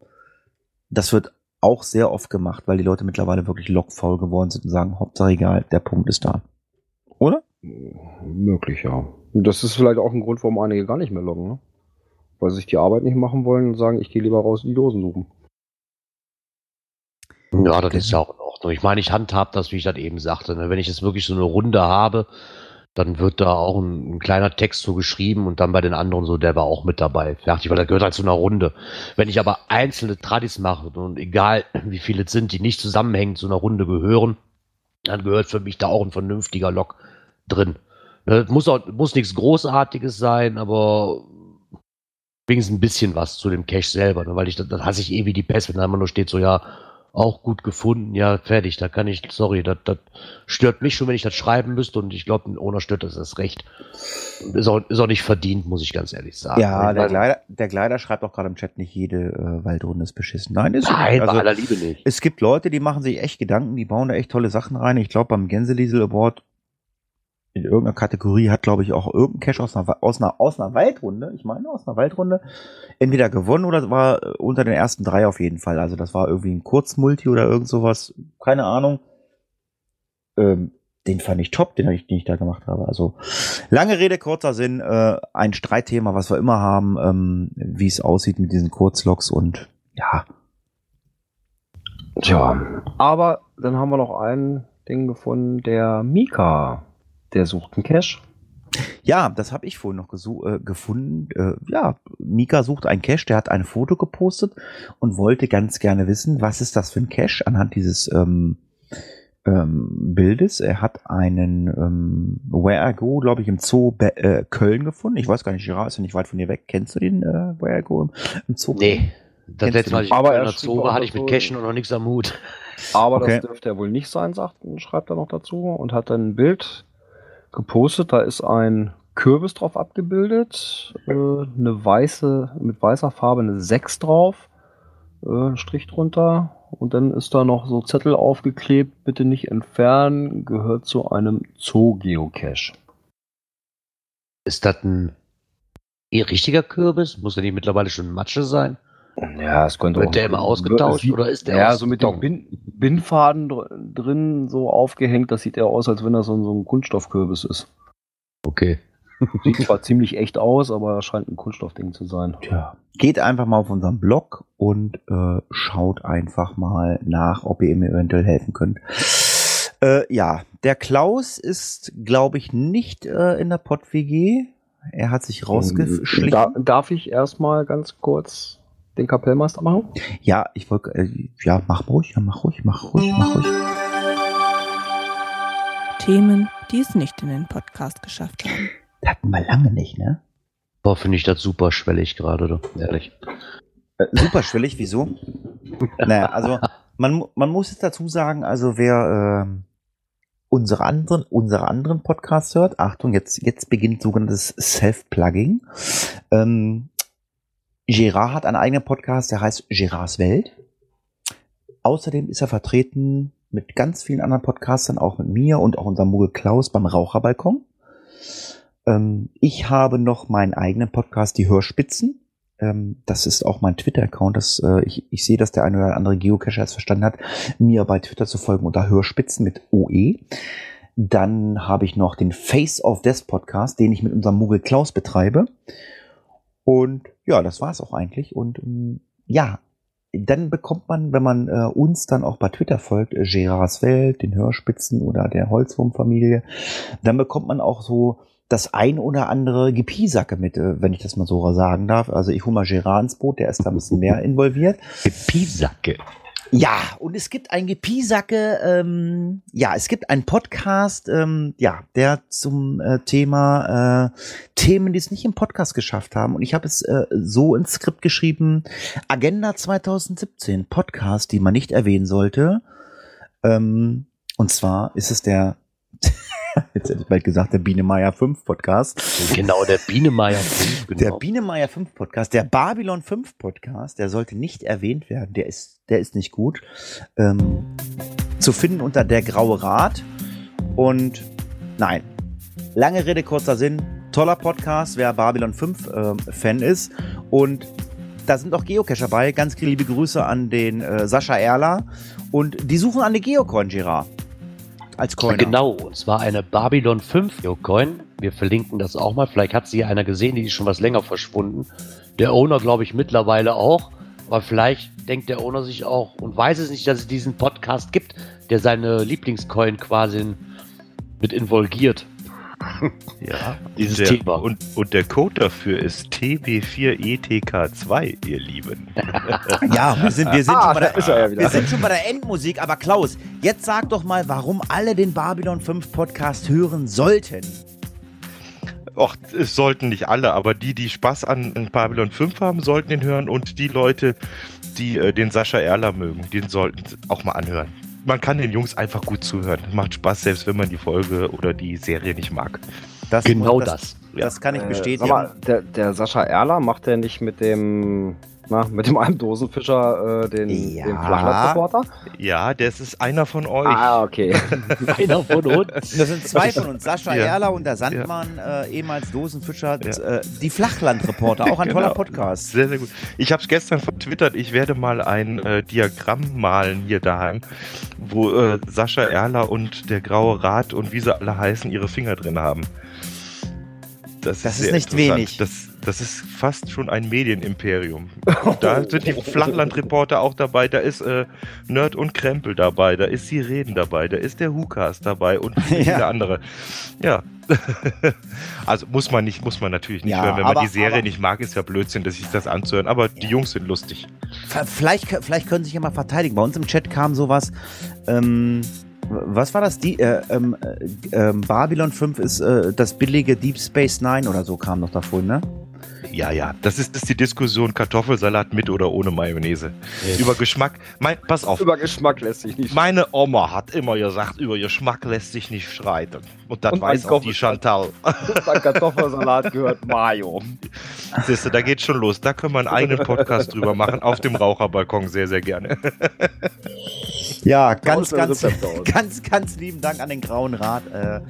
S2: das wird auch sehr oft gemacht, weil die Leute mittlerweile wirklich lockfaul geworden sind und sagen, Hauptsache egal, der Punkt ist da. Oder?
S3: Möglich, ja. Das ist vielleicht auch ein Grund, warum einige gar nicht mehr loggen, ne? Weil sie sich die Arbeit nicht machen wollen und sagen, ich gehe lieber raus und die Dosen suchen.
S4: Ja, das ist ja auch in Ordnung. Ich meine, ich handhab das, wie ich das eben sagte. Ne? Wenn ich jetzt wirklich so eine Runde habe, dann wird da auch ein, ein, kleiner Text so geschrieben und dann bei den anderen so, der war auch mit dabei. Fertig, weil das gehört halt zu einer Runde. Wenn ich aber einzelne Tradis mache und egal wie viele es sind, die nicht zusammenhängend zu einer Runde gehören, dann gehört für mich da auch ein vernünftiger Log drin. Ne, muss auch, muss nichts Großartiges sein, aber wenigstens ein bisschen was zu dem Cache selber, ne? weil ich, das, das hasse ich eh wie die Pest, wenn da immer nur steht so, ja, auch gut gefunden, ja, fertig, da kann ich, sorry, das, das stört mich schon, wenn ich das schreiben müsste und ich glaube, ein Owner stört das erst recht. Ist auch, ist auch nicht verdient, muss ich ganz ehrlich sagen.
S2: Ja, der Gleiter, der Gleiter schreibt auch gerade im Chat nicht, jede äh, Waldrunde ist beschissen. Nein, ist
S4: Nein, bei aller Liebe nicht.
S2: Es gibt Leute, die machen sich echt Gedanken, die bauen da echt tolle Sachen rein. Ich glaube, beim Gänseliesel Award in irgendeiner Kategorie hat, glaube ich, auch irgendein Cash aus einer, aus, einer, aus einer Waldrunde, ich meine, aus einer Waldrunde, entweder gewonnen oder war äh, unter den ersten drei auf jeden Fall. Also das war irgendwie ein Kurzmulti oder irgend sowas, keine Ahnung. Ähm, den fand ich top, den, ich, den ich da gemacht habe. Also lange Rede, kurzer Sinn, äh, ein Streitthema, was wir immer haben, ähm, wie es aussieht mit diesen Kurzloks und ja.
S3: Tja, aber dann haben wir noch ein Ding gefunden, der Mika der sucht einen Cache.
S2: Ja, das habe ich vorhin noch äh, gefunden. Äh, ja, Mika sucht einen Cache, der hat ein Foto gepostet und wollte ganz gerne wissen, was ist das für ein Cache anhand dieses ähm, ähm, Bildes. Er hat einen ähm, Where I Go, glaube ich, im Zoo Be äh, Köln gefunden. Ich weiß gar nicht, Girard ist ja nicht weit von dir weg. Kennst du den äh, Where I Go im, im Zoo?
S4: Nee. Das letzte Mal, ich
S3: aber
S4: in der Zoo war, hatte ich mit Cachen und noch nichts am Hut.
S3: Aber okay. das dürfte er wohl nicht sein, sagt, schreibt er noch dazu und hat dann ein Bild gepostet. Da ist ein Kürbis drauf abgebildet, äh, eine weiße, mit weißer Farbe eine 6 drauf, äh, ein Strich drunter. Und dann ist da noch so Zettel aufgeklebt, bitte nicht entfernen, gehört zu einem Zoo-Geocache.
S4: Ist das ein richtiger Kürbis? Muss der nicht mittlerweile schon Matsche sein?
S3: Ja, es könnte
S4: Wird der immer ausgetauscht
S3: sieht,
S4: oder ist der
S3: Ja, so mit dem Bin Bindfaden drin so aufgehängt, das sieht ja aus, als wenn das so, so ein Kunststoffkürbis ist.
S4: Okay.
S3: Sieht zwar ziemlich echt aus, aber scheint ein Kunststoffding zu sein.
S2: Tja. Geht einfach mal auf unseren Blog und äh, schaut einfach mal nach, ob ihr ihm eventuell helfen könnt. Äh, ja, der Klaus ist, glaube ich, nicht äh, in der Pott-WG. Er hat sich rausgeschlichen.
S3: Da, darf ich erstmal ganz kurz den Kapellmeister machen?
S2: Ja, ich wollte, äh, ja, mach ruhig, ja, mach ruhig, mach ruhig, mach ruhig.
S7: Themen, die es nicht in den Podcast geschafft haben.
S2: Das hatten wir lange nicht, ne?
S4: Boah, finde ich das super schwellig gerade, ehrlich.
S2: Äh, super schwellig, wieso? naja, also, man, man muss jetzt dazu sagen, also wer, äh, unsere anderen, unsere anderen Podcasts hört, Achtung, jetzt, jetzt beginnt sogenanntes Self-Plugging. Ähm, Gerard hat einen eigenen Podcast, der heißt Gerards Welt. Außerdem ist er vertreten mit ganz vielen anderen Podcastern, auch mit mir und auch unserem Mugel Klaus beim Raucherbalkon. Ähm, ich habe noch meinen eigenen Podcast, die Hörspitzen. Ähm, das ist auch mein Twitter-Account. äh, ich, ich sehe, dass der eine oder andere Geocacher es verstanden hat, mir bei Twitter zu folgen unter Hörspitzen mit OE. Dann habe ich noch den Face of Death Podcast, den ich mit unserem Mugel Klaus betreibe. Und ja, das war es auch eigentlich. Und ähm, ja, dann bekommt man, wenn man äh, uns dann auch bei Twitter folgt, äh, Gerards Welt, den Hörspitzen oder der Holzwurmfamilie, dann bekommt man auch so das ein oder andere Gepiesacke mit, äh, wenn ich das mal so sagen darf. Also ich hole mal Gerard ins Boot, der ist da ein bisschen mehr involviert.
S4: Gepiesacke.
S2: Ja, und es gibt ein Gepiesacke, ähm, ja, es gibt einen Podcast, ähm, ja, der zum äh, Thema äh, Themen, die es nicht im Podcast geschafft haben. Und ich habe es äh, so ins Skript geschrieben, Agenda 2017, Podcast, die man nicht erwähnen sollte. Ähm, und zwar ist es der Jetzt hätte ich bald gesagt, der Bienemeier 5 Podcast.
S4: Genau, der Bienemeier 5. Genau.
S2: Der Bienemeier 5 Podcast, der Babylon 5 Podcast, der sollte nicht erwähnt werden. Der ist, der ist nicht gut. Ähm, zu finden unter der Graue Rat. Und nein, lange Rede, kurzer Sinn. Toller Podcast, wer Babylon 5 ähm, Fan ist. Und da sind auch Geocacher bei. Ganz liebe Grüße an den äh, Sascha Erler. Und die suchen eine Geocoin, Girard als Coin.
S4: Genau, und zwar eine Babylon 5 Coin. Wir verlinken das auch mal. Vielleicht hat sie einer gesehen, die ist schon was länger verschwunden. Der Owner, glaube ich, mittlerweile auch. Aber vielleicht denkt der Owner sich auch und weiß es nicht, dass es diesen Podcast gibt, der seine Lieblingscoin quasi mit involviert.
S5: Ja,
S4: Dieses
S5: und der,
S4: Thema.
S5: Und, und der Code dafür ist TB4ETK2, ihr Lieben.
S2: Ja, wir sind, wir sind,
S3: Ah,
S2: schon, bei
S3: er
S2: der,
S3: ja
S2: wir sind schon bei der Endmusik. Aber Klaus, jetzt sag doch mal, warum alle den Babylon 5 Podcast hören sollten.
S5: Och, es sollten nicht alle, aber die, die Spaß an an Babylon 5 haben, sollten ihn hören und die Leute, die äh, den Sascha Erler mögen, den sollten auch mal anhören. Man kann den Jungs einfach gut zuhören. Macht Spaß, selbst wenn man die Folge oder die Serie nicht mag.
S2: Das,
S4: Genau das.
S2: Das kann ich
S3: Äh,
S2: bestätigen.
S3: sag mal, der, der Sascha Erler macht der nicht mit dem, na, mit dem einen Dosenfischer äh, den,
S2: Ja.
S3: den Flachlandreporter?
S5: Ja, das ist einer von euch.
S3: Ah, okay.
S4: Einer von uns.
S2: Das sind zwei von uns, Sascha
S5: Ja.
S2: Erler und der Sandmann, äh, ehemals Dosenfischer,
S5: Ja.
S2: äh, die Flachlandreporter, auch ein toller
S5: Genau.
S2: Podcast.
S5: Sehr, sehr gut. Ich habe es gestern vertwittert, ich werde mal ein äh, Diagramm malen hier daheim, wo äh, Sascha Erler und der Graue Rat und wie sie alle heißen, ihre Finger drin haben. Das,
S2: Das ist
S5: sehr
S2: nicht wenig.
S5: Das, das ist fast schon ein Medienimperium. Da sind die Flachlandreporter auch dabei, da ist äh, Nerd und Krempel dabei, da ist Sirenen dabei, da ist der Hukas dabei und viele
S2: Ja.
S5: andere. Ja. also muss man nicht, muss man natürlich nicht
S2: Ja,
S5: hören. Wenn man
S2: aber-
S5: die Serie
S2: aber-
S5: nicht mag, ist ja Blödsinn, dass sich das anzuhören. Aber die Jungs sind lustig.
S2: Vielleicht, vielleicht können Sie sich ja mal verteidigen. Bei uns im Chat kam sowas. Ähm, was war das? Die, äh, ähm, äh, ähm, Babylon 5 ist äh, das billige Deep Space Nine oder so kam noch davon, ne?
S5: Ja, ja, das ist, das ist die Diskussion Kartoffelsalat mit oder ohne Mayonnaise. Über Geschmack. Mein, pass auf.
S3: Über Geschmack lässt sich nicht.
S5: Meine Oma hat immer gesagt, über Geschmack lässt sich nicht streiten. Und das
S3: Und
S5: weiß auch die Chantal.
S3: Bei Kartoffelsalat gehört Mayo.
S5: Siehst du, da geht schon los. Da können wir einen eigenen Podcast drüber machen. Auf dem Raucherbalkon sehr, sehr gerne.
S2: Ja, ganz, ganz, ganz, ganz lieben Dank an den Grauen Rat. Äh,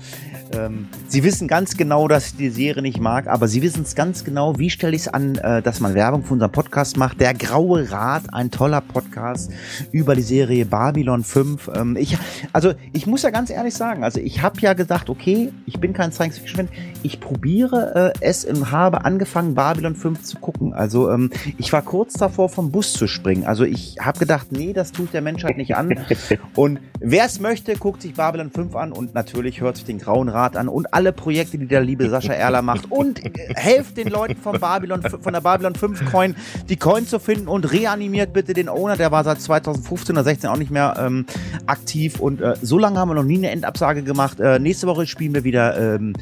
S2: ähm, Sie wissen ganz genau, dass ich die Serie nicht mag, aber Sie wissen es ganz genau. Wie stelle ich es an, äh, dass man Werbung für unseren Podcast macht? Der Graue Rat, ein toller Podcast über die Serie Babylon 5. Ähm, ich, also ich muss ja ganz ehrlich sagen, also ich habe ja gesagt, okay, ich bin kein Science-Fiction-Fan, ich probiere äh, es und habe angefangen, Babylon 5 zu gucken. Also ähm, ich war kurz davor, vom Bus zu springen. Also ich habe gedacht, nee, das tut der Menschheit nicht an. Und wer es möchte, guckt sich Babylon 5 an und natürlich hört sich den Grauen Rat an und alle Projekte, die der liebe Sascha Erler macht. Und äh, helft den Leuten von, Babylon, von der Babylon 5 Coin, die Coin zu finden und reanimiert bitte den Owner, der war seit 2015 oder 16 auch nicht mehr ähm, aktiv. Und äh, so lange haben wir noch nie eine Endabsage gemacht. Äh, nächste Woche spielen wir wieder ähm,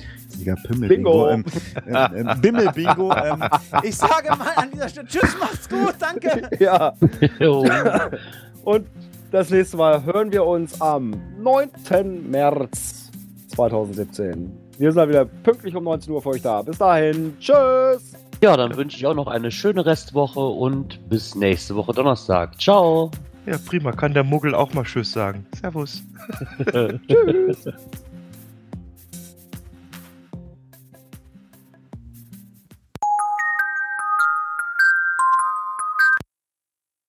S2: Pimmel
S3: Bingo.
S2: Ähm, ähm, ähm, Bimmel Bingo. Ähm, ich sage mal an dieser Stelle, tschüss, macht's gut, danke.
S3: Ja. Und das nächste Mal hören wir uns am 9. März 2017. Wir sind dann wieder pünktlich um 19 Uhr für euch da. Bis dahin. Tschüss.
S4: Ja, dann wünsche ich auch noch eine schöne Restwoche und bis nächste Woche Donnerstag. Ciao.
S5: Ja, prima. Kann der Muggel auch mal Tschüss sagen. Servus.
S3: Tschüss.